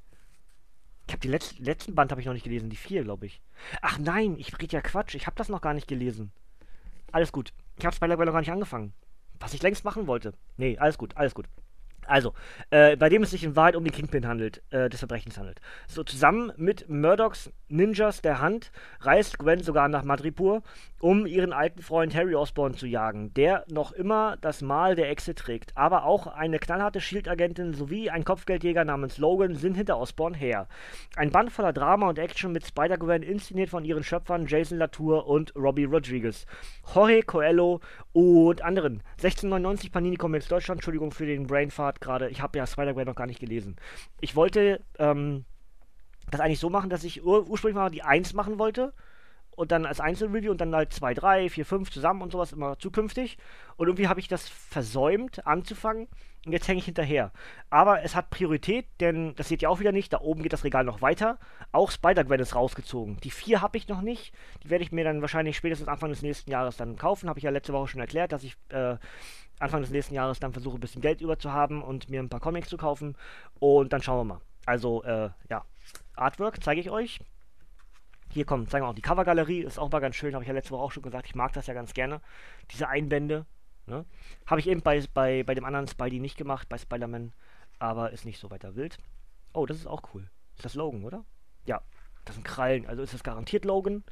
Ich habe die Letz letzten Band habe ich noch nicht gelesen, die vier, glaube ich. Ach nein, ich rede ja Quatsch. Ich habe das noch gar nicht gelesen. Alles gut. Ich habe Spider-Man noch gar nicht angefangen. Was ich längst machen wollte. Nee, alles gut, alles gut. Also, äh, bei dem es sich in Wahrheit um den Kingpin handelt, äh, des Verbrechens handelt. So, zusammen mit Murdochs Ninjas der Hand reist Gwen sogar nach Madripoor, um ihren alten Freund Harry Osborn zu jagen, der noch immer das Mal der Echse trägt. Aber auch eine knallharte Shield-Agentin sowie ein Kopfgeldjäger namens Logan sind hinter Osborn her. Ein Band voller Drama und Action mit Spider-Gwen, inszeniert von ihren Schöpfern Jason Latour und Robbie Rodriguez. Jorge Coelho und anderen. 1699 Panini Comics Deutschland, Entschuldigung für den Brainfart gerade. Ich habe ja Spider-Gwen noch gar nicht gelesen. Ich wollte ähm, das eigentlich so machen, dass ich ur ursprünglich mal die 1 machen wollte und dann als Einzelreview und dann halt 2, 3, 4, 5 zusammen und sowas immer zukünftig. Und irgendwie habe ich das versäumt anzufangen und jetzt hänge ich hinterher. Aber es hat Priorität, denn das seht ihr auch wieder nicht. Da oben geht das Regal noch weiter. Auch Spider-Gwen ist rausgezogen. Die 4 habe ich noch nicht. Die werde ich mir dann wahrscheinlich spätestens Anfang des nächsten Jahres dann kaufen. Habe ich ja letzte Woche schon erklärt, dass ich äh, Anfang des nächsten Jahres dann versuche, ein bisschen Geld über zu haben und mir ein paar Comics zu kaufen. Und dann schauen wir mal. Also, äh, ja. Artwork zeige ich euch. Hier kommt, zeigen wir auch die Covergalerie, ist auch mal ganz schön, habe ich ja letzte Woche auch schon gesagt, ich mag das ja ganz gerne. Diese Einbände. Ne? Habe ich eben bei, bei, bei dem anderen Spidey nicht gemacht, bei Spider-Man, aber ist nicht so weiter wild. Oh, das ist auch cool. Ist das Logan, oder? Ja, das sind Krallen, also ist das garantiert Logan.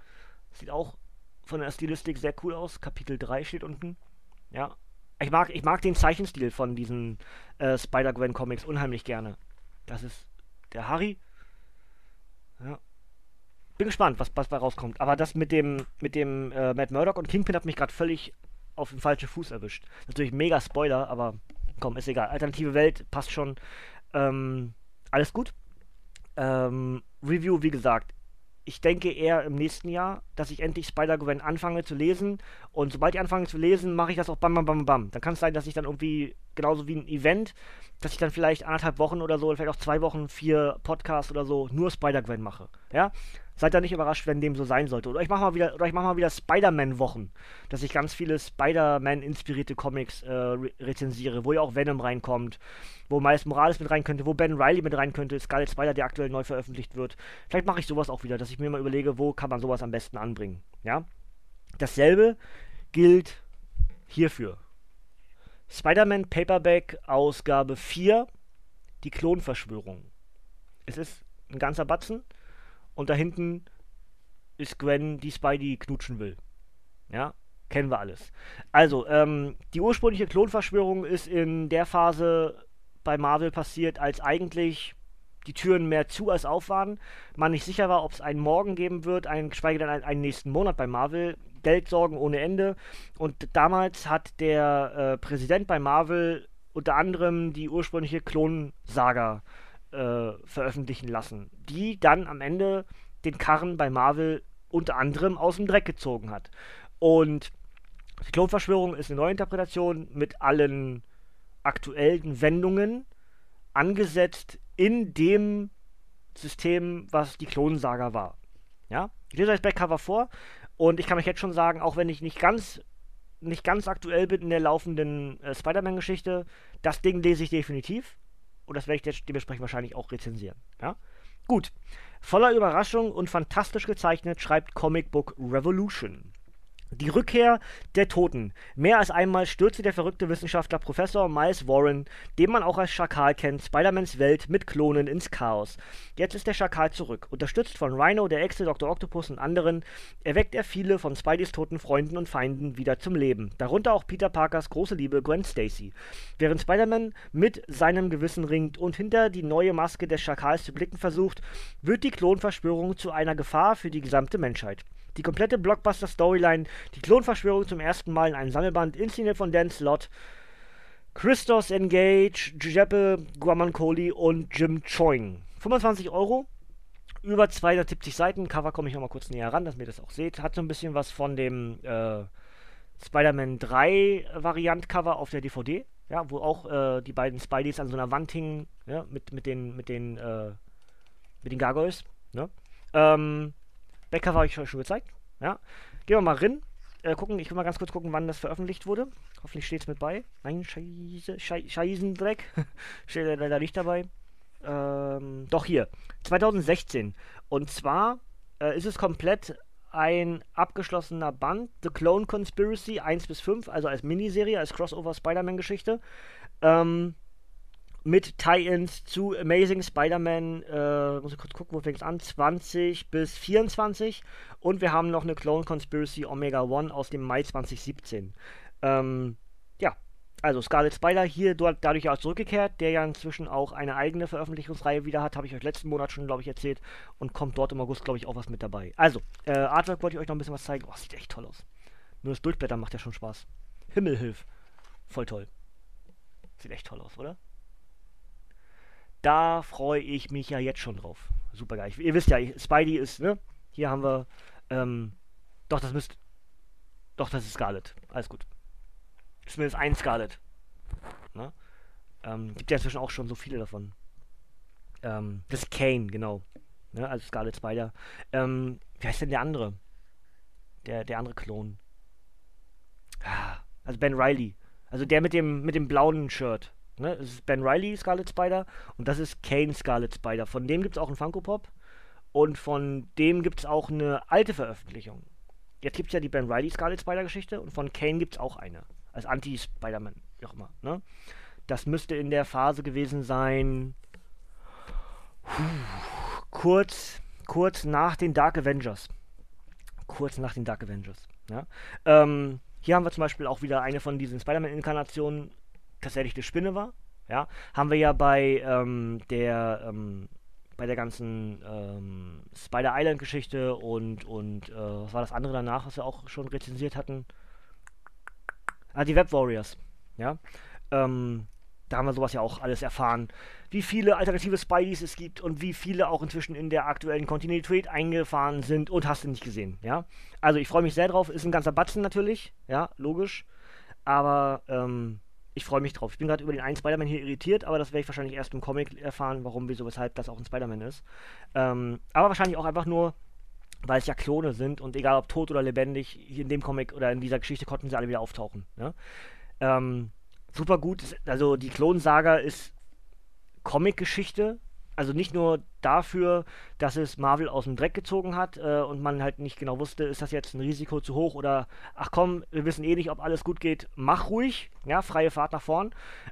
Sieht auch von der Stilistik sehr cool aus. Kapitel 3 steht unten. Ja. Ich mag, ich mag den Zeichenstil von diesen äh, Spider-Gwen-Comics unheimlich gerne. Das ist der Harry. Ja. Bin gespannt, was, was bei rauskommt. Aber das mit dem, mit dem äh, Matt Murdock und Kingpin hat mich gerade völlig auf den falschen Fuß erwischt. Natürlich mega Spoiler, aber komm, ist egal. Alternative Welt passt schon. Ähm, alles gut. Ähm, Review, wie gesagt, ich denke eher im nächsten Jahr, dass ich endlich Spider-Gwen anfange zu lesen. Und sobald ich anfange zu lesen, mache ich das auch bam, bam, bam, bam. Dann kann es sein, dass ich dann irgendwie, genauso wie ein Event, dass ich dann vielleicht anderthalb Wochen oder so, vielleicht auch zwei Wochen, vier Podcasts oder so, nur Spider-Gwen mache. Ja? Seid da nicht überrascht, wenn dem so sein sollte. Oder ich mache mal wieder, oder wieder Spider-Man-Wochen, dass ich ganz viele Spider-Man-inspirierte Comics äh, re rezensiere, wo ja auch Venom reinkommt, wo Miles Morales mit rein könnte, wo Ben Riley mit rein könnte, Scarlet Spider, der aktuell neu veröffentlicht wird. Vielleicht mache ich sowas auch wieder, dass ich mir mal überlege, wo kann man sowas am besten anbringen. Ja? Dasselbe gilt hierfür. Spider-Man Paperback Ausgabe 4, die Klonverschwörung. Es ist ein ganzer Batzen und da hinten ist Gwen, die Spidey knutschen will. Ja, kennen wir alles. Also, ähm, die ursprüngliche Klonverschwörung ist in der Phase bei Marvel passiert, als eigentlich die Türen mehr zu als auf waren. Man nicht sicher war, ob es einen Morgen geben wird, einen, geschweige denn einen, einen nächsten Monat bei Marvel. Geldsorgen ohne Ende. Und damals hat der äh, Präsident bei Marvel unter anderem die ursprüngliche Klonsaga äh, veröffentlichen lassen, die dann am Ende den Karren bei Marvel unter anderem aus dem Dreck gezogen hat. Und die Klonverschwörung ist eine Neuinterpretation mit allen aktuellen Wendungen, angesetzt in dem System, was die Klonsaga war. Ja? Ich lese euch das Backcover vor und ich kann euch jetzt schon sagen, auch wenn ich nicht ganz nicht ganz aktuell bin in der laufenden äh, Spider-Man-Geschichte, das Ding lese ich definitiv. Und das werde ich jetzt dementsprechend wahrscheinlich auch rezensieren. Ja? Gut. Voller Überraschung und fantastisch gezeichnet schreibt Comic Book Revolution. Die Rückkehr der Toten. Mehr als einmal stürzte der verrückte Wissenschaftler Professor Miles Warren, den man auch als Schakal kennt, Spider-Mans Welt mit Klonen ins Chaos. Jetzt ist der Schakal zurück. Unterstützt von Rhino, der Echse, Dr. Octopus und anderen, erweckt er viele von Spideys toten Freunden und Feinden wieder zum Leben. Darunter auch Peter Parkers große Liebe Gwen Stacy. Während Spider-Man mit seinem Gewissen ringt und hinter die neue Maske des Schakals zu blicken versucht, wird die Klonverschwörung zu einer Gefahr für die gesamte Menschheit. Die komplette Blockbuster-Storyline, die Klonverschwörung zum ersten Mal in einem Sammelband, inszeniert von Dan Slott, Christos Engage, Giuseppe Guamancoli und Jim Choing. 25 Euro, über 270 Seiten. Cover komme ich nochmal kurz näher ran, dass ihr das auch seht. Hat so ein bisschen was von dem äh, Spider-Man 3 Variant-Cover auf der DVD, ja, wo auch äh, die beiden Spideys an so einer Wand hingen, ja, mit, mit den, mit den, äh, mit den Gargoyles, ne? Ähm, Backcover habe ich euch schon gezeigt. Ja. Gehen wir mal rein. Äh, gucken, ich will mal ganz kurz gucken, wann das veröffentlicht wurde. Hoffentlich steht es mit bei. Nein, Scheiße, Schei Scheißendreck. [LAUGHS] steht leider nicht dabei. Ähm, doch hier. 2016. Und zwar äh, ist es komplett ein abgeschlossener Band. The Clone Conspiracy 1 bis 5, also als Miniserie, als Crossover Spider-Man-Geschichte. Ähm, mit Tie-Ins zu Amazing Spider-Man, äh, muss ich kurz gucken, wo fängt es an, 20 bis 24 und wir haben noch eine Clone Conspiracy Omega One aus dem Mai 2017. Ähm, ja, also Scarlet Spider hier dort dadurch auch zurückgekehrt, der ja inzwischen auch eine eigene Veröffentlichungsreihe wieder hat, habe ich euch letzten Monat schon, glaube ich, erzählt und kommt dort im August, glaube ich, auch was mit dabei. Also, äh, Artwork wollte ich euch noch ein bisschen was zeigen. Oh, sieht echt toll aus. Nur das Durchblättern macht ja schon Spaß. Himmelhilf. Voll toll. Sieht echt toll aus, oder? Da freue ich mich ja jetzt schon drauf. Super geil. Ihr wisst ja, Spidey ist, ne? Hier haben wir, ähm, doch, das müsst, doch, das ist Scarlet. Alles gut. Zumindest ein Scarlet. Ne? Ähm, gibt ja inzwischen auch schon so viele davon. Ähm, das ist Kane, genau. Ne? Also Scarlet Spider. Ähm, wie heißt denn der andere? Der, der andere Klon. Ah, also Ben Riley. Also der mit dem, mit dem blauen Shirt. Ne? Das ist Ben Riley Scarlet Spider und das ist Kane Scarlet Spider. Von dem gibt es auch einen Funko Pop und von dem gibt es auch eine alte Veröffentlichung. Jetzt gibt es ja die Ben Riley Scarlet Spider Geschichte und von Kane gibt es auch eine. Als Anti-Spider-Man, wie auch immer. Ne? Das müsste in der Phase gewesen sein. Kurz, kurz nach den Dark Avengers. kurz nach den Dark Avengers. Ja? Ähm, hier haben wir zum Beispiel auch wieder eine von diesen Spider-Man-Inkarnationen, tatsächlich die Spinne war. Ja? Haben wir ja bei ähm, der ähm, bei der ganzen ähm, Spider Island-Geschichte und, und äh, was war das andere danach, was wir auch schon rezensiert hatten? Ah, die Web Warriors. Ja. Ähm, da haben wir sowas ja auch alles erfahren. Wie viele alternative Spideys es gibt und wie viele auch inzwischen in der aktuellen Kontinuität eingefahren sind und hast du nicht gesehen, ja. Also ich freue mich sehr drauf. Ist ein ganzer Batzen natürlich, ja, logisch. Aber ähm, ich freue mich drauf. Ich bin gerade über den einen Spider-Man hier irritiert, aber das werde ich wahrscheinlich erst im Comic erfahren, warum, wieso, weshalb das auch ein Spider-Man ist. Ähm, aber wahrscheinlich auch einfach nur, weil es ja Klone sind und egal ob tot oder lebendig, hier in dem Comic oder in dieser Geschichte konnten sie alle wieder auftauchen. Ne? Ähm, super gut. Also die Klonsaga ist Comic-Geschichte. Also nicht nur dafür, dass es Marvel aus dem Dreck gezogen hat äh, und man halt nicht genau wusste, ist das jetzt ein Risiko zu hoch oder ach komm, wir wissen eh nicht, ob alles gut geht, mach ruhig, ja, freie Fahrt nach vorn.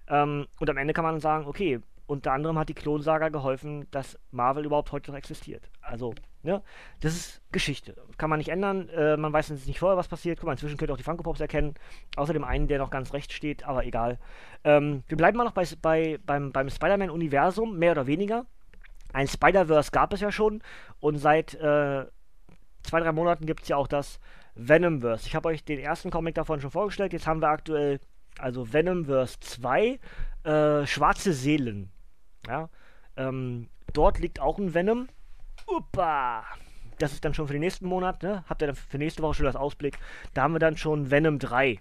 Ähm, und am Ende kann man sagen, okay, unter anderem hat die Klonsaga geholfen, dass Marvel überhaupt heute noch existiert. Also, ne, das ist Geschichte. Kann man nicht ändern. Äh, man weiß jetzt nicht vorher, was passiert. Guck mal, inzwischen könnt ihr auch die Funko Pops erkennen. Außer dem einen, der noch ganz rechts steht, aber egal. Ähm, wir bleiben mal noch bei, bei, beim, beim Spider-Man-Universum, mehr oder weniger. Ein Spider-Verse gab es ja schon und seit äh, zwei, drei Monaten gibt es ja auch das Venomverse. Ich habe euch den ersten Comic davon schon vorgestellt. Jetzt haben wir aktuell also Venomverse 2, äh, Schwarze Seelen. Ja, ähm, dort liegt auch ein Venom. Upa! Das ist dann schon für den nächsten Monat, ne? Habt ihr dann für nächste Woche schon das Ausblick? Da haben wir dann schon Venom 3.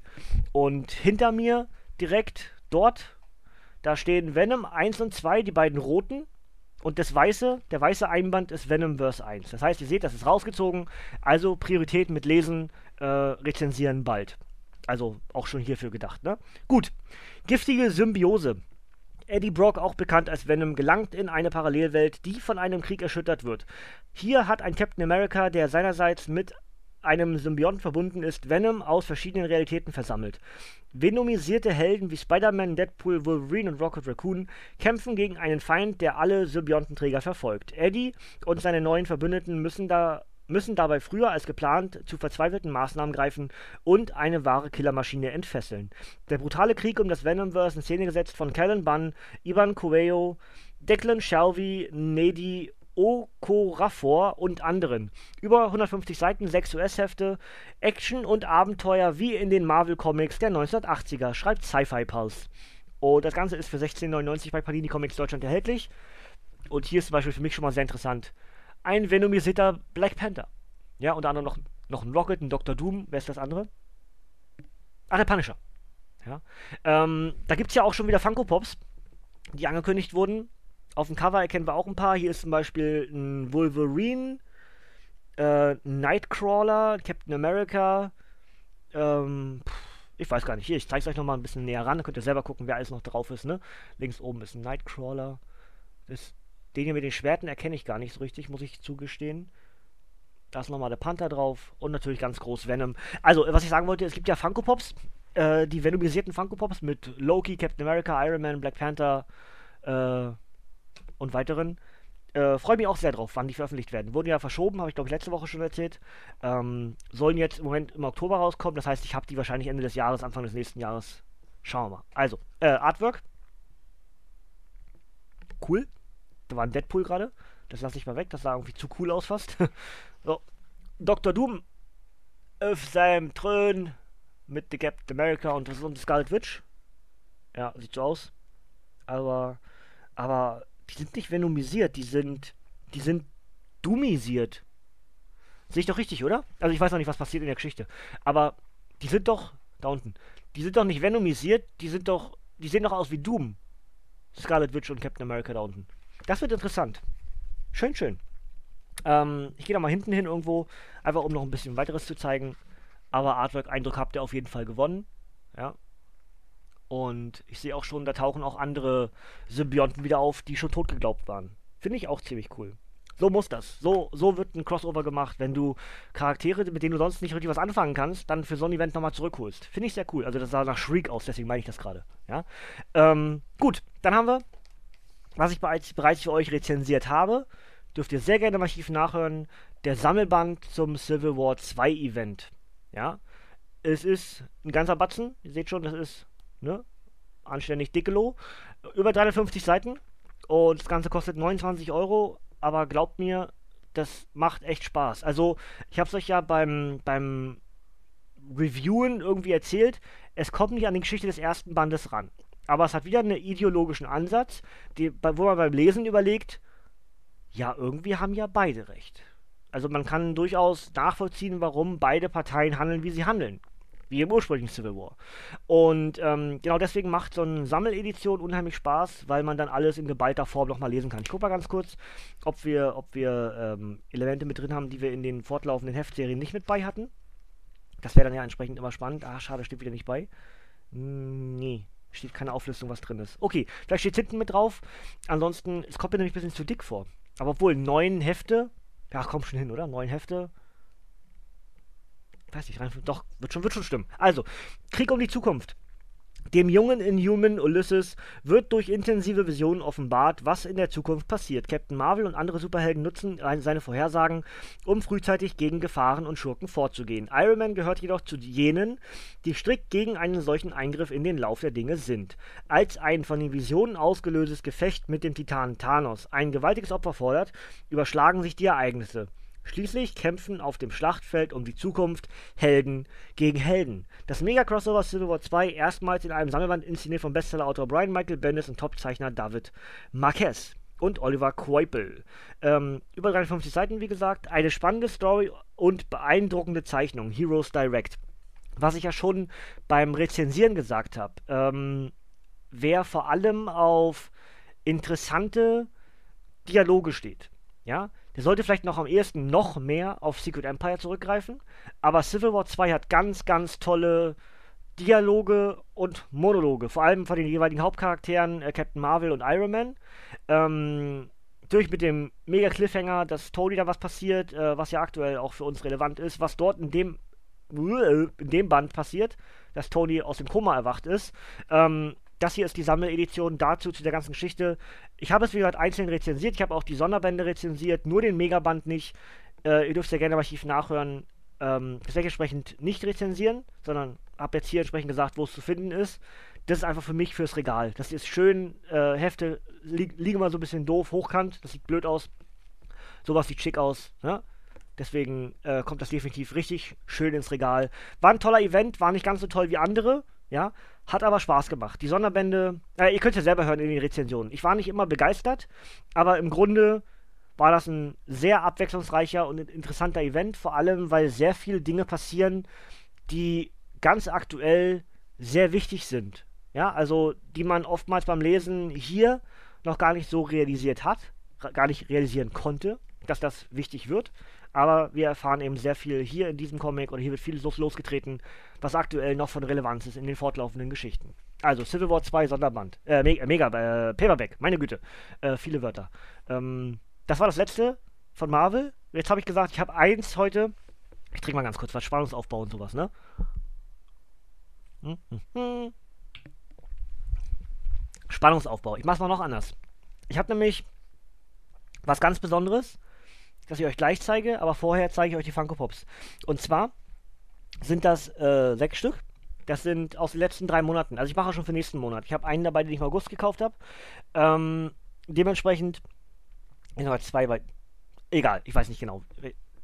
Und hinter mir direkt dort, da stehen Venom 1 und 2, die beiden roten. Und das weiße, der weiße Einband ist Venomverse 1. Das heißt, ihr seht, das ist rausgezogen. Also Priorität mit Lesen, äh, rezensieren bald. Also auch schon hierfür gedacht, ne? Gut. Giftige Symbiose. Eddie Brock, auch bekannt als Venom, gelangt in eine Parallelwelt, die von einem Krieg erschüttert wird. Hier hat ein Captain America, der seinerseits mit einem Symbionten verbunden ist, Venom aus verschiedenen Realitäten versammelt. Venomisierte Helden wie Spider-Man, Deadpool, Wolverine und Rocket Raccoon kämpfen gegen einen Feind, der alle Symbiontenträger verfolgt. Eddie und seine neuen Verbündeten müssen da müssen dabei früher als geplant zu verzweifelten Maßnahmen greifen und eine wahre Killermaschine entfesseln. Der brutale Krieg um das Venomverse in Szene gesetzt von Kellen Bunn, Ivan Coelho, Declan Shelby, Nedi Okorafor und anderen. Über 150 Seiten, 6 US-Hefte, Action und Abenteuer wie in den Marvel-Comics der 1980er, schreibt Sci-Fi Pulse. Und das Ganze ist für 16,99 bei Panini Comics Deutschland erhältlich. Und hier ist zum Beispiel für mich schon mal sehr interessant ein venomisierter Black Panther. Ja, unter anderem noch, noch ein Rocket, ein Dr. Doom. Wer ist das andere? Ah, der Punisher. Ja. Ähm, da gibt es ja auch schon wieder Funko Pops, die angekündigt wurden. Auf dem Cover erkennen wir auch ein paar. Hier ist zum Beispiel ein Wolverine, äh, Nightcrawler, Captain America. Ähm, ich weiß gar nicht. Hier, ich zeige es euch nochmal ein bisschen näher ran. Dann könnt ihr selber gucken, wer alles noch drauf ist. Ne? Links oben ist ein Nightcrawler. Das den hier mit den Schwerten erkenne ich gar nicht so richtig, muss ich zugestehen. Da ist nochmal der Panther drauf und natürlich ganz groß Venom. Also, was ich sagen wollte, es gibt ja Funko Pops, äh, die venomisierten Funko Pops mit Loki, Captain America, Iron Man, Black Panther äh, und weiteren. Äh, Freue mich auch sehr drauf, wann die veröffentlicht werden. Wurden ja verschoben, habe ich glaube ich letzte Woche schon erzählt. Ähm, sollen jetzt im Moment im Oktober rauskommen, das heißt, ich habe die wahrscheinlich Ende des Jahres, Anfang des nächsten Jahres. Schauen wir mal. Also, äh, Artwork. Cool. Da war ein Deadpool gerade. Das lasse ich mal weg. Das sah irgendwie zu cool aus fast. [LAUGHS] so. Dr. Doom auf seinem Thron mit The Captain America und, und Scarlet Witch. Ja, sieht so aus. Aber, aber die sind nicht venomisiert, die sind, die sind doomisiert. Sehe ich doch richtig, oder? Also ich weiß noch nicht, was passiert in der Geschichte. Aber die sind doch, da unten, die sind doch nicht venomisiert, die sind doch, die sehen doch aus wie Doom. Scarlet Witch und Captain America da unten. Das wird interessant. Schön, schön. Ähm, ich gehe da mal hinten hin irgendwo, einfach um noch ein bisschen weiteres zu zeigen. Aber Artwork-Eindruck habt ihr auf jeden Fall gewonnen. Ja. Und ich sehe auch schon, da tauchen auch andere Symbionten wieder auf, die schon tot geglaubt waren. Finde ich auch ziemlich cool. So muss das. So, so wird ein Crossover gemacht, wenn du Charaktere, mit denen du sonst nicht richtig was anfangen kannst, dann für so ein Event nochmal zurückholst. Finde ich sehr cool. Also das sah nach Shriek aus, deswegen meine ich das gerade. Ja? Ähm, gut, dann haben wir was ich bereits, bereits für euch rezensiert habe. dürft ihr sehr gerne im Archiv nachhören, der Sammelband zum Civil War 2 Event. Ja, es ist ein ganzer Batzen, ihr seht schon, das ist, ne, anständig Dickelo. Über 350 Seiten und das Ganze kostet 29 Euro, aber glaubt mir, das macht echt Spaß. Also, ich habe es euch ja beim, beim Reviewen irgendwie erzählt, es kommt nicht an die Geschichte des ersten Bandes ran. Aber es hat wieder einen ideologischen Ansatz, die, wo man beim Lesen überlegt, ja, irgendwie haben ja beide recht. Also man kann durchaus nachvollziehen, warum beide Parteien handeln, wie sie handeln. Wie im ursprünglichen Civil War. Und ähm, genau deswegen macht so eine Sammeledition unheimlich Spaß, weil man dann alles in geballter Form nochmal lesen kann. Ich gucke mal ganz kurz, ob wir, ob wir ähm, Elemente mit drin haben, die wir in den fortlaufenden Heftserien nicht mit bei hatten. Das wäre dann ja entsprechend immer spannend. Ah, schade, steht wieder nicht bei. Hm, nee, steht keine Auflistung, was drin ist. Okay, vielleicht steht es hinten mit drauf. Ansonsten, es kommt mir nämlich ein bisschen zu dick vor. Aber obwohl, neun Hefte, ja, komm schon hin, oder? Neun Hefte. Weiß nicht, rein, doch, wird schon, wird schon stimmen. Also, Krieg um die Zukunft. Dem jungen Inhuman Ulysses wird durch intensive Visionen offenbart, was in der Zukunft passiert. Captain Marvel und andere Superhelden nutzen seine Vorhersagen, um frühzeitig gegen Gefahren und Schurken vorzugehen. Iron Man gehört jedoch zu jenen, die strikt gegen einen solchen Eingriff in den Lauf der Dinge sind. Als ein von den Visionen ausgelöstes Gefecht mit dem Titanen Thanos ein gewaltiges Opfer fordert, überschlagen sich die Ereignisse. Schließlich kämpfen auf dem Schlachtfeld um die Zukunft Helden gegen Helden. Das Mega-Crossover Civil War 2 erstmals in einem Sammelband inszeniert vom Bestsellerautor Brian Michael Bendis und Topzeichner David Marquez und Oliver Quoipel. Ähm, über 53 Seiten, wie gesagt, eine spannende Story und beeindruckende Zeichnung. Heroes Direct. Was ich ja schon beim Rezensieren gesagt habe. Ähm, wer vor allem auf interessante Dialoge steht. Ja, der sollte vielleicht noch am ehesten noch mehr auf Secret Empire zurückgreifen. Aber Civil War 2 hat ganz, ganz tolle Dialoge und Monologe. Vor allem von den jeweiligen Hauptcharakteren äh, Captain Marvel und Iron Man. Ähm, durch mit dem mega Cliffhanger, dass Tony da was passiert, äh, was ja aktuell auch für uns relevant ist, was dort in dem in dem Band passiert, dass Tony aus dem Koma erwacht ist. Ähm, das hier ist die Sammeledition dazu, zu der ganzen Geschichte. Ich habe es, wie gesagt, einzeln rezensiert. Ich habe auch die Sonderbände rezensiert, nur den Megaband nicht. Äh, ihr dürft ja gerne im Archiv nachhören. Ähm, das werde entsprechend nicht rezensieren, sondern habe jetzt hier entsprechend gesagt, wo es zu finden ist. Das ist einfach für mich fürs Regal. Das ist schön. Äh, Hefte li liegen mal so ein bisschen doof, hochkant. Das sieht blöd aus. Sowas sieht schick aus. Ne? Deswegen äh, kommt das definitiv richtig schön ins Regal. War ein toller Event, war nicht ganz so toll wie andere. Ja, hat aber Spaß gemacht. Die Sonderbände, äh, ihr könnt ja selber hören in den Rezensionen. Ich war nicht immer begeistert, aber im Grunde war das ein sehr abwechslungsreicher und interessanter Event, vor allem weil sehr viele Dinge passieren, die ganz aktuell sehr wichtig sind. Ja, also die man oftmals beim Lesen hier noch gar nicht so realisiert hat, gar nicht realisieren konnte, dass das wichtig wird. Aber wir erfahren eben sehr viel hier in diesem Comic oder hier wird vieles los losgetreten, was aktuell noch von Relevanz ist in den fortlaufenden Geschichten. Also Civil War 2 Sonderband. Äh, Me Mega, äh, Paperback, meine Güte. Äh, viele Wörter. Ähm, das war das letzte von Marvel. Jetzt habe ich gesagt, ich habe eins heute. Ich trinke mal ganz kurz was Spannungsaufbau und sowas, ne? Hm, hm, hm. Spannungsaufbau. Ich mache es mal noch anders. Ich habe nämlich was ganz Besonderes das ich euch gleich zeige, aber vorher zeige ich euch die Funko Pops. Und zwar sind das äh, sechs Stück. Das sind aus den letzten drei Monaten. Also ich mache schon für den nächsten Monat. Ich habe einen dabei, den ich im August gekauft habe. Ähm, dementsprechend. Noch zwei bei. Egal, ich weiß nicht genau.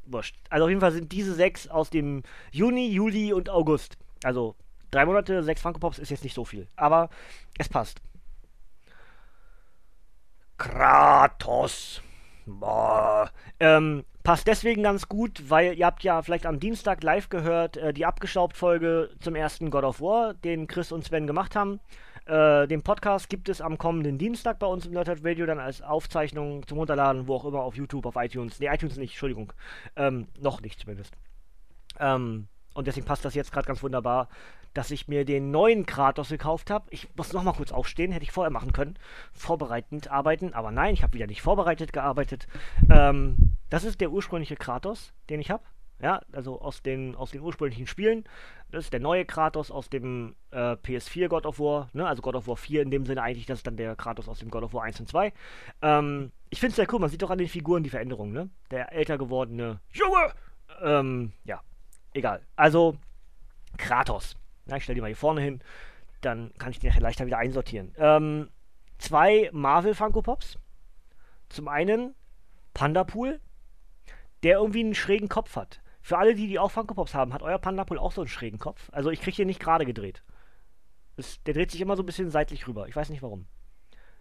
Wurscht. Also auf jeden Fall sind diese sechs aus dem Juni, Juli und August. Also drei Monate, sechs Funko Pops ist jetzt nicht so viel. Aber es passt. Kratos. Boah. Ähm, passt deswegen ganz gut, weil ihr habt ja vielleicht am Dienstag live gehört, äh, die Abgestaubt-Folge zum ersten God of War, den Chris und Sven gemacht haben. Äh, den Podcast gibt es am kommenden Dienstag bei uns im Nerdhead Radio dann als Aufzeichnung zum Runterladen, wo auch immer, auf YouTube, auf iTunes. Ne, iTunes nicht, Entschuldigung. Ähm, noch nicht zumindest. Ähm, und deswegen passt das jetzt gerade ganz wunderbar dass ich mir den neuen Kratos gekauft habe. Ich muss noch mal kurz aufstehen, hätte ich vorher machen können. Vorbereitend arbeiten, aber nein, ich habe wieder nicht vorbereitet gearbeitet. Ähm, das ist der ursprüngliche Kratos, den ich habe. ja, also aus den, aus den ursprünglichen Spielen. Das ist der neue Kratos aus dem äh, PS4 God of War, ne? also God of War 4 in dem Sinne eigentlich, das ist dann der Kratos aus dem God of War 1 und 2. Ähm, ich finde es sehr cool, man sieht doch an den Figuren die Veränderung, ne? Der älter gewordene Junge, ähm, ja, egal. Also, Kratos. Ja, ich stelle die mal hier vorne hin, dann kann ich die nachher leichter wieder einsortieren. Ähm, zwei Marvel Funko Pops. Zum einen Pandapool, der irgendwie einen schrägen Kopf hat. Für alle, die, die auch Funko Pops haben, hat euer Pandapool auch so einen schrägen Kopf. Also ich kriege hier nicht gerade gedreht. Es, der dreht sich immer so ein bisschen seitlich rüber. Ich weiß nicht warum.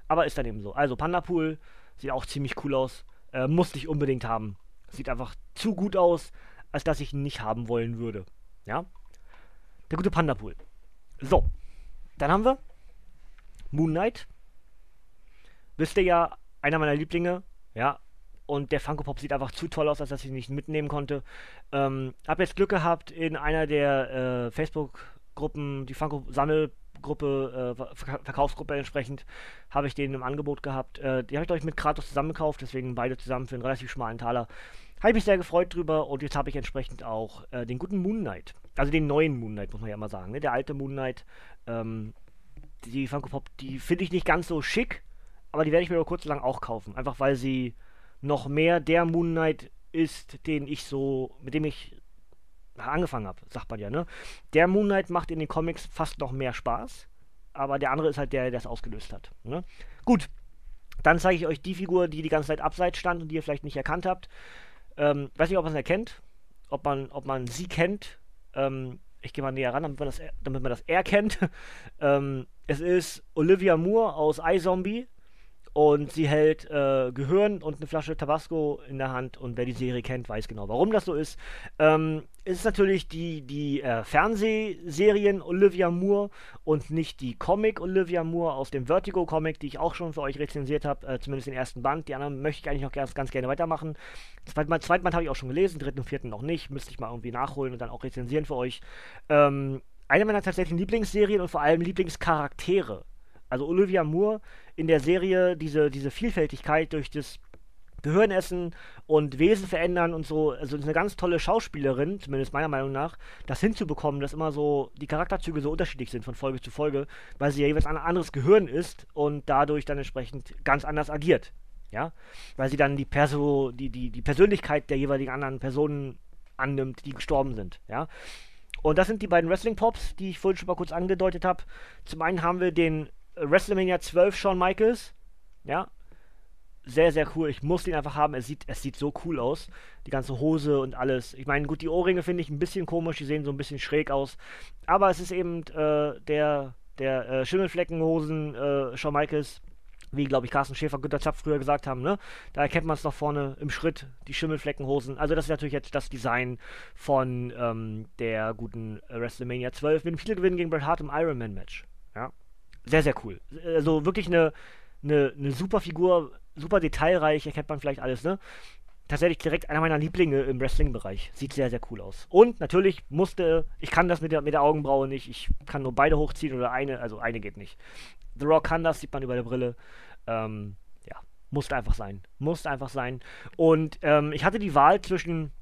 Aber ist dann eben so. Also Pandapool sieht auch ziemlich cool aus. Äh, muss ich unbedingt haben. Sieht einfach zu gut aus, als dass ich ihn nicht haben wollen würde. Ja? Der gute Pandapool. So. Dann haben wir Moon Knight. Wisst ihr ja, einer meiner Lieblinge. Ja, und der Funko Pop sieht einfach zu toll aus, als dass ich ihn nicht mitnehmen konnte. Ähm, hab jetzt Glück gehabt, in einer der äh, Facebook-Gruppen, die Funko-Sammelgruppe, äh, Ver Verkaufsgruppe entsprechend, habe ich den im Angebot gehabt. Äh, die habe ich, glaube ich, mit Kratos zusammengekauft, deswegen beide zusammen für einen relativ schmalen Taler. Habe ich mich sehr gefreut drüber und jetzt habe ich entsprechend auch äh, den guten Moon Knight. Also den neuen Moon Knight, muss man ja mal sagen. Ne? Der alte Moon Knight, ähm, die Funko Pop, die finde ich nicht ganz so schick, aber die werde ich mir über kurz lang auch kaufen. Einfach weil sie noch mehr der Moon Knight ist, den ich so, mit dem ich angefangen habe, sagt man ja, ne? Der Moon Knight macht in den Comics fast noch mehr Spaß, aber der andere ist halt der, der es ausgelöst hat. Ne? Gut, dann zeige ich euch die Figur, die die ganze Zeit abseits stand und die ihr vielleicht nicht erkannt habt. Ähm, weiß nicht, ob man es erkennt, ob man, ob man sie kennt. Ähm, ich gehe mal näher ran, damit man das, damit man das erkennt. [LAUGHS] ähm, es ist Olivia Moore aus iZombie und sie hält äh, Gehirn und eine Flasche Tabasco in der Hand. Und wer die Serie kennt, weiß genau, warum das so ist. Ähm, es ist natürlich die, die äh, Fernsehserien Olivia Moore und nicht die Comic Olivia Moore aus dem Vertigo-Comic, die ich auch schon für euch rezensiert habe, äh, zumindest den ersten Band. Die anderen möchte ich eigentlich noch ganz, ganz gerne weitermachen. Zweiten, zweiten Band habe ich auch schon gelesen, dritten und vierten noch nicht. Müsste ich mal irgendwie nachholen und dann auch rezensieren für euch. Ähm, eine meiner tatsächlichen Lieblingsserien und vor allem Lieblingscharaktere also Olivia Moore in der Serie, diese, diese Vielfältigkeit durch das Gehirnessen und Wesen verändern und so, also eine ganz tolle Schauspielerin, zumindest meiner Meinung nach, das hinzubekommen, dass immer so die Charakterzüge so unterschiedlich sind von Folge zu Folge, weil sie ja jeweils ein anderes Gehirn ist und dadurch dann entsprechend ganz anders agiert. Ja, weil sie dann die, Perso die, die, die Persönlichkeit der jeweiligen anderen Personen annimmt, die gestorben sind. Ja, und das sind die beiden Wrestling-Pops, die ich vorhin schon mal kurz angedeutet habe. Zum einen haben wir den WrestleMania 12 Shawn Michaels. Ja. Sehr, sehr cool. Ich muss den einfach haben. Es sieht, es sieht so cool aus. Die ganze Hose und alles. Ich meine, gut, die Ohrringe finde ich ein bisschen komisch. Die sehen so ein bisschen schräg aus. Aber es ist eben äh, der, der äh, Schimmelfleckenhosen äh, Shawn Michaels wie glaube ich Carsten Schäfer, Günter Zapf früher gesagt haben, ne? Da erkennt man es noch vorne im Schritt, die Schimmelfleckenhosen. Also das ist natürlich jetzt das Design von ähm, der guten WrestleMania 12 mit dem Titelgewinn gegen Bret Hart im Ironman Match. Ja sehr, sehr cool. Also wirklich eine, eine, eine super Figur, super detailreich, erkennt man vielleicht alles, ne? Tatsächlich direkt einer meiner Lieblinge im Wrestling-Bereich. Sieht sehr, sehr cool aus. Und natürlich musste, ich kann das mit der, mit der Augenbraue nicht, ich kann nur beide hochziehen oder eine, also eine geht nicht. The Rock kann das, sieht man über der Brille. Ähm, ja, musste einfach sein. Musste einfach sein. Und ähm, ich hatte die Wahl zwischen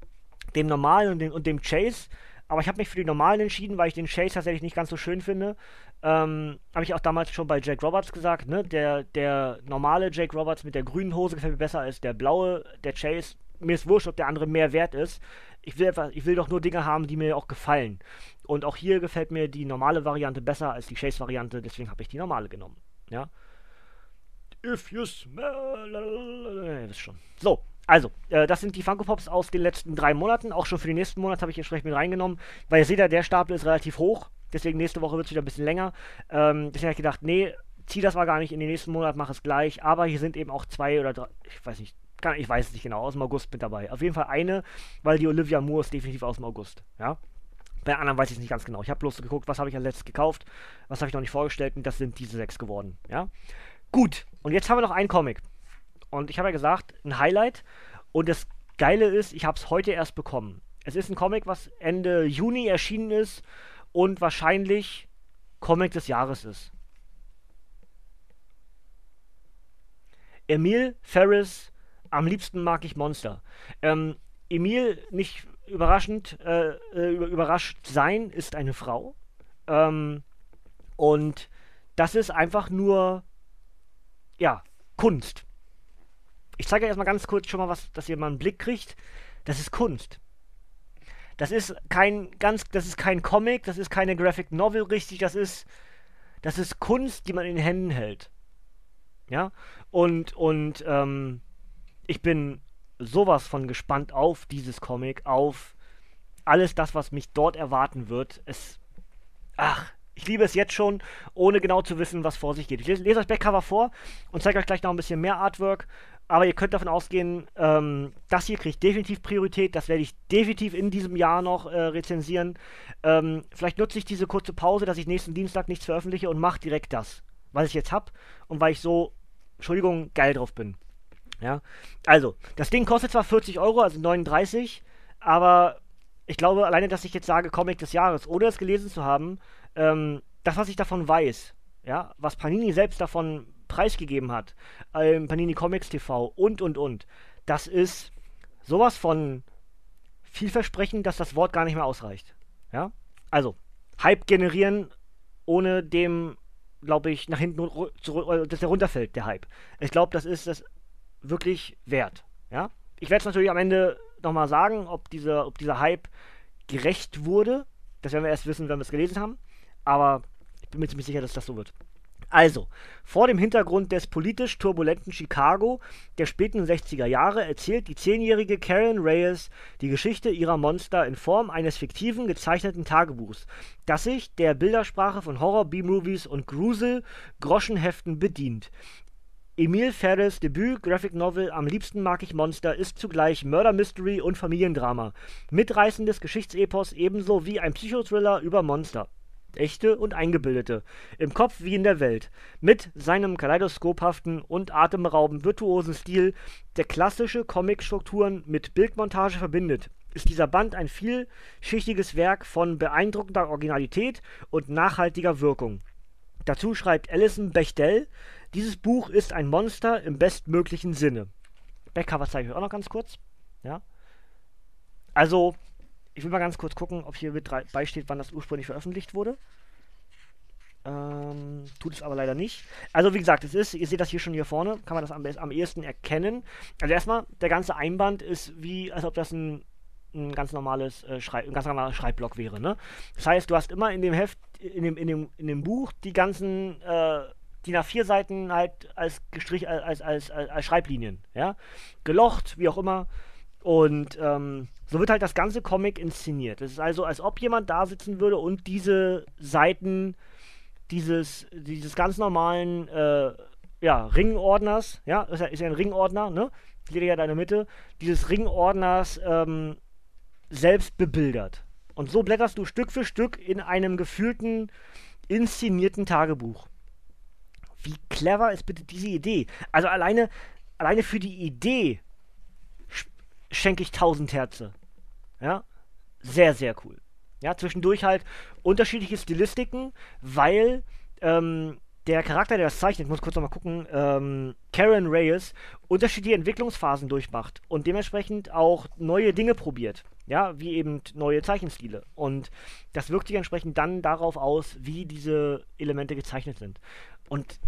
dem normalen und dem, und dem Chase. Aber ich habe mich für den normalen entschieden, weil ich den Chase tatsächlich nicht ganz so schön finde. Ähm, habe ich auch damals schon bei Jake Roberts gesagt, ne? Der, der normale Jake Roberts mit der grünen Hose gefällt mir besser als der blaue, der Chase. Mir ist wurscht, ob der andere mehr wert ist. Ich will, einfach, ich will doch nur Dinge haben, die mir auch gefallen. Und auch hier gefällt mir die normale Variante besser als die Chase-Variante, deswegen habe ich die normale genommen. Ja. If you smell. Ihr wisst schon. So, also, äh, das sind die Funko Pops aus den letzten drei Monaten. Auch schon für den nächsten Monat habe ich entsprechend mit reingenommen, weil ihr seht ja, der Stapel ist relativ hoch. Deswegen nächste Woche wird es wieder ein bisschen länger. Ähm, deswegen habe ich gedacht, nee, zieh das mal gar nicht in den nächsten Monat, mach es gleich. Aber hier sind eben auch zwei oder drei, ich weiß nicht, kann, ich weiß es nicht genau, aus dem August mit dabei. Auf jeden Fall eine, weil die Olivia Moore ist definitiv aus dem August. Ja. Bei anderen weiß ich es nicht ganz genau. Ich habe bloß geguckt, was habe ich als letztes gekauft, was habe ich noch nicht vorgestellt und das sind diese sechs geworden. Ja. Gut, und jetzt haben wir noch einen Comic. Und ich habe ja gesagt, ein Highlight. Und das Geile ist, ich habe es heute erst bekommen. Es ist ein Comic, was Ende Juni erschienen ist und wahrscheinlich Comic des Jahres ist. Emil Ferris, am liebsten mag ich Monster. Ähm, Emil nicht überraschend, äh, äh überrascht sein ist eine Frau. Ähm, und das ist einfach nur, ja, Kunst. Ich zeige euch erstmal ganz kurz schon mal was, dass ihr mal einen Blick kriegt. Das ist Kunst. Das ist kein ganz, das ist kein Comic, das ist keine Graphic Novel richtig, das ist, das ist Kunst, die man in den Händen hält. Ja? Und, und, ähm, ich bin sowas von gespannt auf dieses Comic, auf alles das, was mich dort erwarten wird. Es, ach, ich liebe es jetzt schon, ohne genau zu wissen, was vor sich geht. Ich lese, lese euch Backcover vor und zeige euch gleich noch ein bisschen mehr Artwork. Aber ihr könnt davon ausgehen, ähm, das hier kriegt definitiv Priorität. Das werde ich definitiv in diesem Jahr noch äh, rezensieren. Ähm, vielleicht nutze ich diese kurze Pause, dass ich nächsten Dienstag nichts veröffentliche und mache direkt das, was ich jetzt habe und weil ich so, Entschuldigung, geil drauf bin. Ja, also, das Ding kostet zwar 40 Euro, also 39, aber ich glaube, alleine, dass ich jetzt sage Comic des Jahres, ohne es gelesen zu haben, ähm, das, was ich davon weiß, ja, was Panini selbst davon preisgegeben hat, ähm, Panini Comics TV und, und, und, das ist sowas von vielversprechend, dass das Wort gar nicht mehr ausreicht. Ja, also, Hype generieren, ohne dem, glaube ich, nach hinten zurück, dass der runterfällt, der Hype. Ich glaube, das ist das wirklich wert. Ja? Ich werde es natürlich am Ende nochmal sagen, ob dieser, ob dieser Hype gerecht wurde. Das werden wir erst wissen, wenn wir es gelesen haben. Aber ich bin mir ziemlich sicher, dass das so wird. Also, vor dem Hintergrund des politisch turbulenten Chicago der späten 60er Jahre erzählt die zehnjährige Karen Reyes die Geschichte ihrer Monster in Form eines fiktiven gezeichneten Tagebuchs, das sich der Bildersprache von Horror, B-Movies und Grusel-Groschenheften bedient. Emil Ferres Debüt Graphic Novel Am liebsten mag ich Monster ist zugleich Murder Mystery und Familiendrama. Mitreißendes Geschichtsepos ebenso wie ein Psychothriller über Monster. Echte und eingebildete. Im Kopf wie in der Welt. Mit seinem kaleidoskophaften und atemberaubend virtuosen Stil, der klassische Comicstrukturen mit Bildmontage verbindet, ist dieser Band ein vielschichtiges Werk von beeindruckender Originalität und nachhaltiger Wirkung. Dazu schreibt Alison Bechdel, dieses Buch ist ein Monster im bestmöglichen Sinne. Backcover zeige ich euch auch noch ganz kurz. Ja. Also, ich will mal ganz kurz gucken, ob hier mit beisteht, wann das ursprünglich veröffentlicht wurde. Ähm, tut es aber leider nicht. Also wie gesagt, es ist, ihr seht das hier schon hier vorne, kann man das am, am ehesten erkennen. Also erstmal, der ganze Einband ist wie, als ob das ein, ein ganz normales äh, ein ganz normaler Schreibblock wäre. Ne? Das heißt, du hast immer in dem Heft, in dem, in dem, in dem Buch die ganzen äh, DIN A4 Seiten halt als Gestrich, als, als, als, als Schreiblinien, ja. Gelocht, wie auch immer. Und ähm, so wird halt das ganze Comic inszeniert. Es ist also, als ob jemand da sitzen würde und diese Seiten dieses, dieses ganz normalen äh, ja, Ringordners, ja, ist ja, ist ja ein Ringordner, ne? Lege ja deine Mitte, dieses Ringordners ähm, selbst bebildert. Und so blätterst du Stück für Stück in einem gefühlten, inszenierten Tagebuch. Wie clever ist bitte diese Idee? Also alleine, alleine für die Idee schenke ich 1000 Herze. Ja, sehr, sehr cool. Ja, zwischendurch halt unterschiedliche Stilistiken, weil ähm, der Charakter, der das zeichnet, ich muss kurz nochmal gucken, ähm, Karen Reyes, unterschiedliche Entwicklungsphasen durchmacht und dementsprechend auch neue Dinge probiert. Ja, wie eben neue Zeichenstile. Und das wirkt sich entsprechend dann darauf aus, wie diese Elemente gezeichnet sind. Und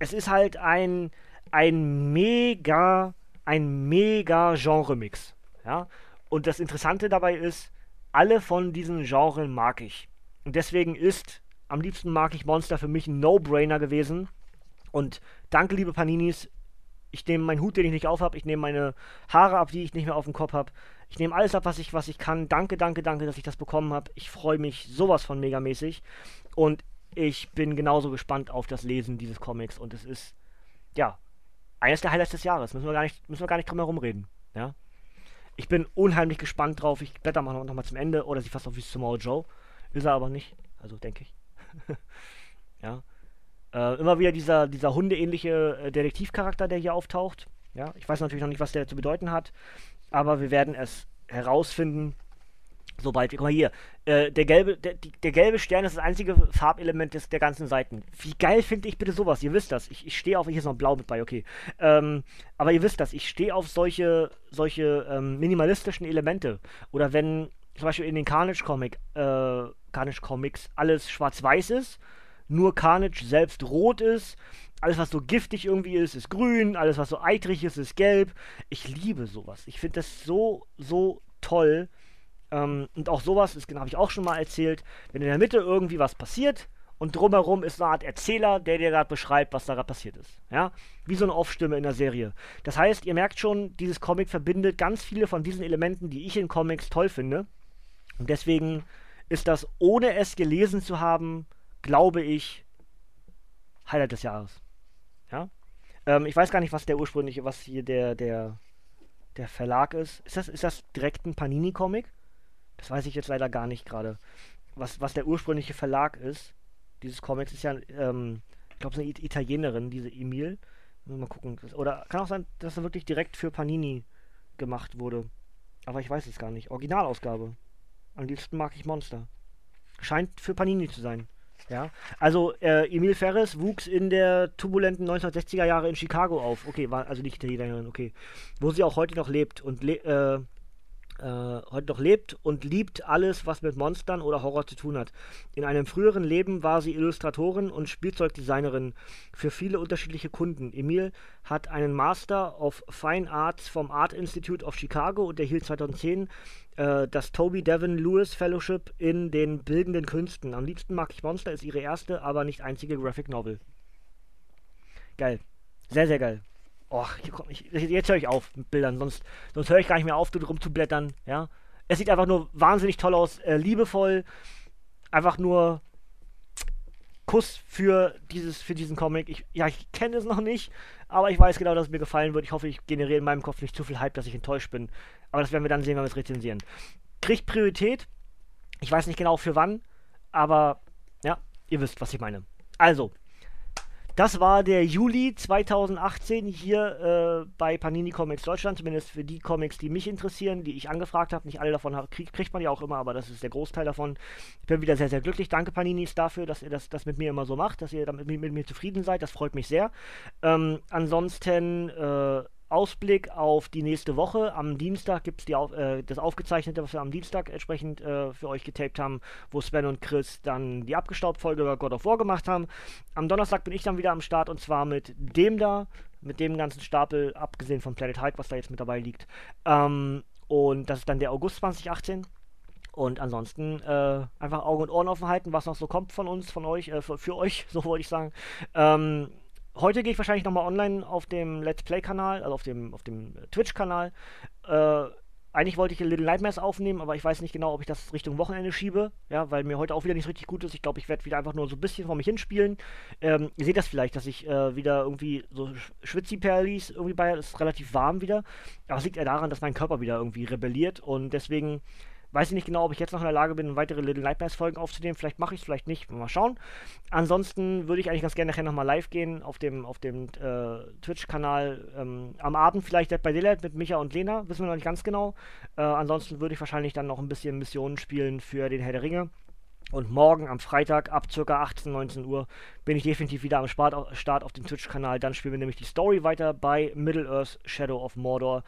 es ist halt ein, ein mega, ein mega Genre-Mix. Ja? Und das Interessante dabei ist, alle von diesen Genres mag ich. Und deswegen ist am liebsten mag ich Monster für mich ein No-Brainer gewesen. Und danke, liebe Paninis. Ich nehme meinen Hut, den ich nicht auf habe. Ich nehme meine Haare ab, die ich nicht mehr auf dem Kopf habe. Ich nehme alles ab, was ich, was ich kann. Danke, danke, danke, dass ich das bekommen habe. Ich freue mich sowas von megamäßig. Und ich bin genauso gespannt auf das Lesen dieses Comics und es ist, ja, eines der Highlights des Jahres. Müssen wir gar nicht, müssen wir gar nicht drum herum reden. Ja? Ich bin unheimlich gespannt drauf. Ich blätter mal noch, mal zum Ende. Oder sie fast auf wie Tomorrow Joe. Ist er aber nicht. Also denke ich. [LAUGHS] ja. Äh, immer wieder dieser, dieser hundeähnliche äh, Detektivcharakter, der hier auftaucht. Ja. Ich weiß natürlich noch nicht, was der zu bedeuten hat. Aber wir werden es herausfinden. Sobald, guck mal hier, äh, der, gelbe, der, der, gelbe Stern ist das einzige Farbelement des, der ganzen Seiten. Wie geil finde ich bitte sowas? Ihr wisst das. Ich, ich stehe auf, hier ist noch blau mit bei, okay. Ähm, aber ihr wisst das, ich stehe auf solche, solche ähm, minimalistischen Elemente. Oder wenn zum Beispiel in den Carnage-Comic, äh, Carnage-Comics alles schwarz-weiß ist, nur Carnage selbst rot ist, alles was so giftig irgendwie ist, ist grün, alles was so eitrig ist, ist gelb. Ich liebe sowas. Ich finde das so, so toll ähm, und auch sowas, das habe ich auch schon mal erzählt, wenn in der Mitte irgendwie was passiert und drumherum ist eine Art Erzähler, der dir gerade beschreibt, was da gerade passiert ist. Ja? Wie so eine Off-Stimme in der Serie. Das heißt, ihr merkt schon, dieses Comic verbindet ganz viele von diesen Elementen, die ich in Comics toll finde. Und deswegen ist das, ohne es gelesen zu haben, glaube ich, Highlight des Jahres. Ja? Ähm, ich weiß gar nicht, was der ursprüngliche, was hier der, der, der Verlag ist. Ist das, ist das direkt ein Panini-Comic? Das weiß ich jetzt leider gar nicht gerade. Was, was der ursprüngliche Verlag ist, dieses Comics, ist ja, ähm, ich glaube, es ist eine Italienerin, diese Emil. Mal gucken. Oder kann auch sein, dass er wirklich direkt für Panini gemacht wurde. Aber ich weiß es gar nicht. Originalausgabe. Am liebsten mag ich Monster. Scheint für Panini zu sein. Ja, also äh, Emil Ferris wuchs in der turbulenten 1960er Jahre in Chicago auf. Okay, war also nicht Italienerin, okay. Wo sie auch heute noch lebt und le äh, heute noch lebt und liebt alles, was mit Monstern oder Horror zu tun hat. In einem früheren Leben war sie Illustratorin und Spielzeugdesignerin für viele unterschiedliche Kunden. Emil hat einen Master of Fine Arts vom Art Institute of Chicago und erhielt 2010 äh, das Toby Devon Lewis Fellowship in den bildenden Künsten. Am liebsten mag ich Monster, ist ihre erste, aber nicht einzige Graphic Novel. Geil. Sehr, sehr geil. Och, ich, jetzt höre ich auf mit Bildern, sonst, sonst höre ich gar nicht mehr auf, rumzublättern, ja. Es sieht einfach nur wahnsinnig toll aus, äh, liebevoll, einfach nur Kuss für dieses, für diesen Comic. Ich, ja, ich kenne es noch nicht, aber ich weiß genau, dass es mir gefallen wird. Ich hoffe, ich generiere in meinem Kopf nicht zu viel Hype, dass ich enttäuscht bin. Aber das werden wir dann sehen, wenn wir es rezensieren. Kriegt Priorität. Ich weiß nicht genau für wann, aber ja, ihr wisst, was ich meine. Also, das war der Juli 2018 hier äh, bei Panini Comics Deutschland, zumindest für die Comics, die mich interessieren, die ich angefragt habe. Nicht alle davon krieg, kriegt man ja auch immer, aber das ist der Großteil davon. Ich bin wieder sehr, sehr glücklich. Danke Paninis dafür, dass ihr das, das mit mir immer so macht, dass ihr damit mit, mit mir zufrieden seid. Das freut mich sehr. Ähm, ansonsten äh, Ausblick auf die nächste Woche. Am Dienstag gibt es äh, das Aufgezeichnete, was wir am Dienstag entsprechend äh, für euch getaped haben, wo Sven und Chris dann die Abgestaubt-Folge über God of War gemacht haben. Am Donnerstag bin ich dann wieder am Start und zwar mit dem da, mit dem ganzen Stapel, abgesehen von Planet Hulk, was da jetzt mit dabei liegt. Ähm, und das ist dann der August 2018. Und ansonsten äh, einfach Augen und Ohren offen halten, was noch so kommt von uns, von euch, äh, für, für, euch, [LAUGHS] so wollte ich sagen. Ähm, heute gehe ich wahrscheinlich nochmal online auf dem Let's Play-Kanal, also auf dem, auf dem Twitch-Kanal. Äh, eigentlich wollte ich Little Nightmares aufnehmen, aber ich weiß nicht genau, ob ich das Richtung Wochenende schiebe, ja, weil mir heute auch wieder nicht richtig gut ist. Ich glaube, ich werde wieder einfach nur so ein bisschen vor mich hinspielen. Ähm, ihr seht das vielleicht, dass ich äh, wieder irgendwie so Schwitzi-Perlis irgendwie bei, ist relativ warm wieder. Aber es liegt eher daran, dass mein Körper wieder irgendwie rebelliert und deswegen Weiß ich nicht genau, ob ich jetzt noch in der Lage bin, weitere Little Nightmares-Folgen aufzunehmen. Vielleicht mache ich es, vielleicht nicht. Mal schauen. Ansonsten würde ich eigentlich ganz gerne nachher nochmal live gehen auf dem, auf dem äh, Twitch-Kanal. Ähm, am Abend vielleicht bei Daylight mit Micha und Lena. Wissen wir noch nicht ganz genau. Äh, ansonsten würde ich wahrscheinlich dann noch ein bisschen Missionen spielen für den Herr der Ringe. Und morgen am Freitag ab ca. 18, 19 Uhr bin ich definitiv wieder am Start auf dem Twitch-Kanal. Dann spielen wir nämlich die Story weiter bei Middle-earth Shadow of Mordor.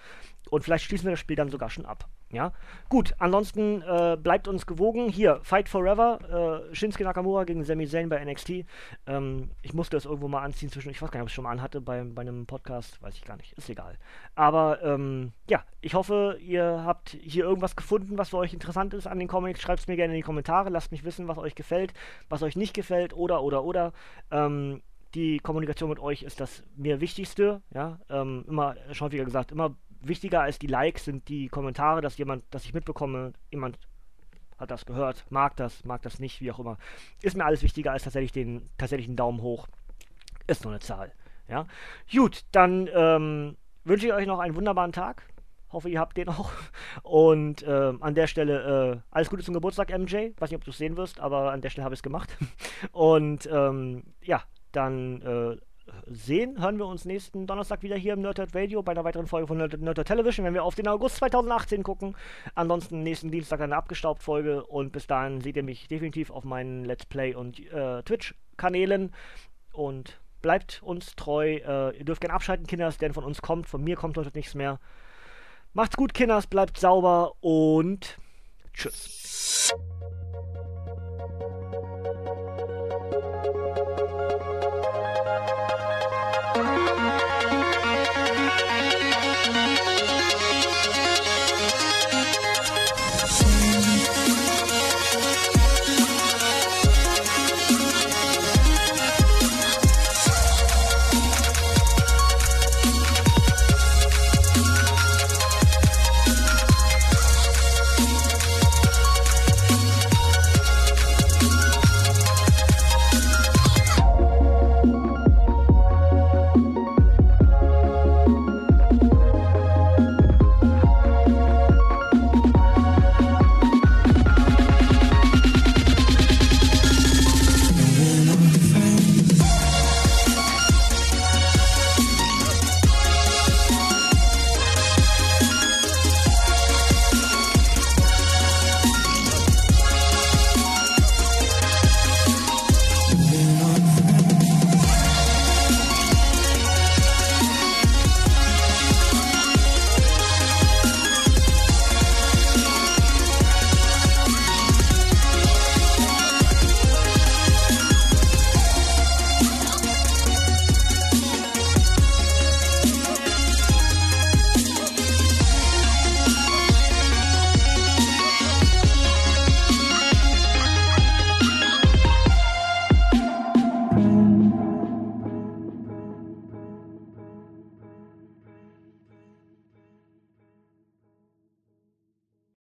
Und vielleicht schließen wir das Spiel dann sogar schon ab. Ja, gut, ansonsten äh, bleibt uns gewogen. Hier, Fight Forever, äh, Shinsuke Nakamura gegen Sami Zayn bei NXT. Ähm, ich musste das irgendwo mal anziehen zwischen, ich weiß gar nicht, ob ich es schon mal anhatte bei, bei einem Podcast, weiß ich gar nicht, ist egal. Aber ähm, ja, ich hoffe, ihr habt hier irgendwas gefunden, was für euch interessant ist an den Comics. Schreibt es mir gerne in die Kommentare, lasst mich wissen, was euch gefällt, was euch nicht gefällt oder, oder, oder. Ähm, die Kommunikation mit euch ist das mir Wichtigste, ja, ähm, immer, schon häufiger gesagt, immer wichtiger als die Likes sind die Kommentare, dass jemand, dass ich mitbekomme, jemand hat das gehört, mag das, mag das nicht, wie auch immer. Ist mir alles wichtiger als tatsächlich den tatsächlichen Daumen hoch. Ist nur eine Zahl. Ja. Gut, dann ähm, wünsche ich euch noch einen wunderbaren Tag. Hoffe, ihr habt den auch. Und äh, an der Stelle äh, alles Gute zum Geburtstag, MJ. Weiß nicht, ob du es sehen wirst, aber an der Stelle habe ich es gemacht. [LAUGHS] Und ähm, ja, dann äh, sehen, hören wir uns nächsten Donnerstag wieder hier im Nerdhurt Radio bei einer weiteren Folge von Nerdhurt Television, wenn wir auf den August 2018 gucken. Ansonsten nächsten Dienstag eine abgestaubt Folge und bis dahin seht ihr mich definitiv auf meinen Let's Play und äh, Twitch-Kanälen und bleibt uns treu. Äh, ihr dürft gerne abschalten, Kinders, denn von uns kommt, von mir kommt heute nichts mehr. Macht's gut, Kinders, bleibt sauber und tschüss.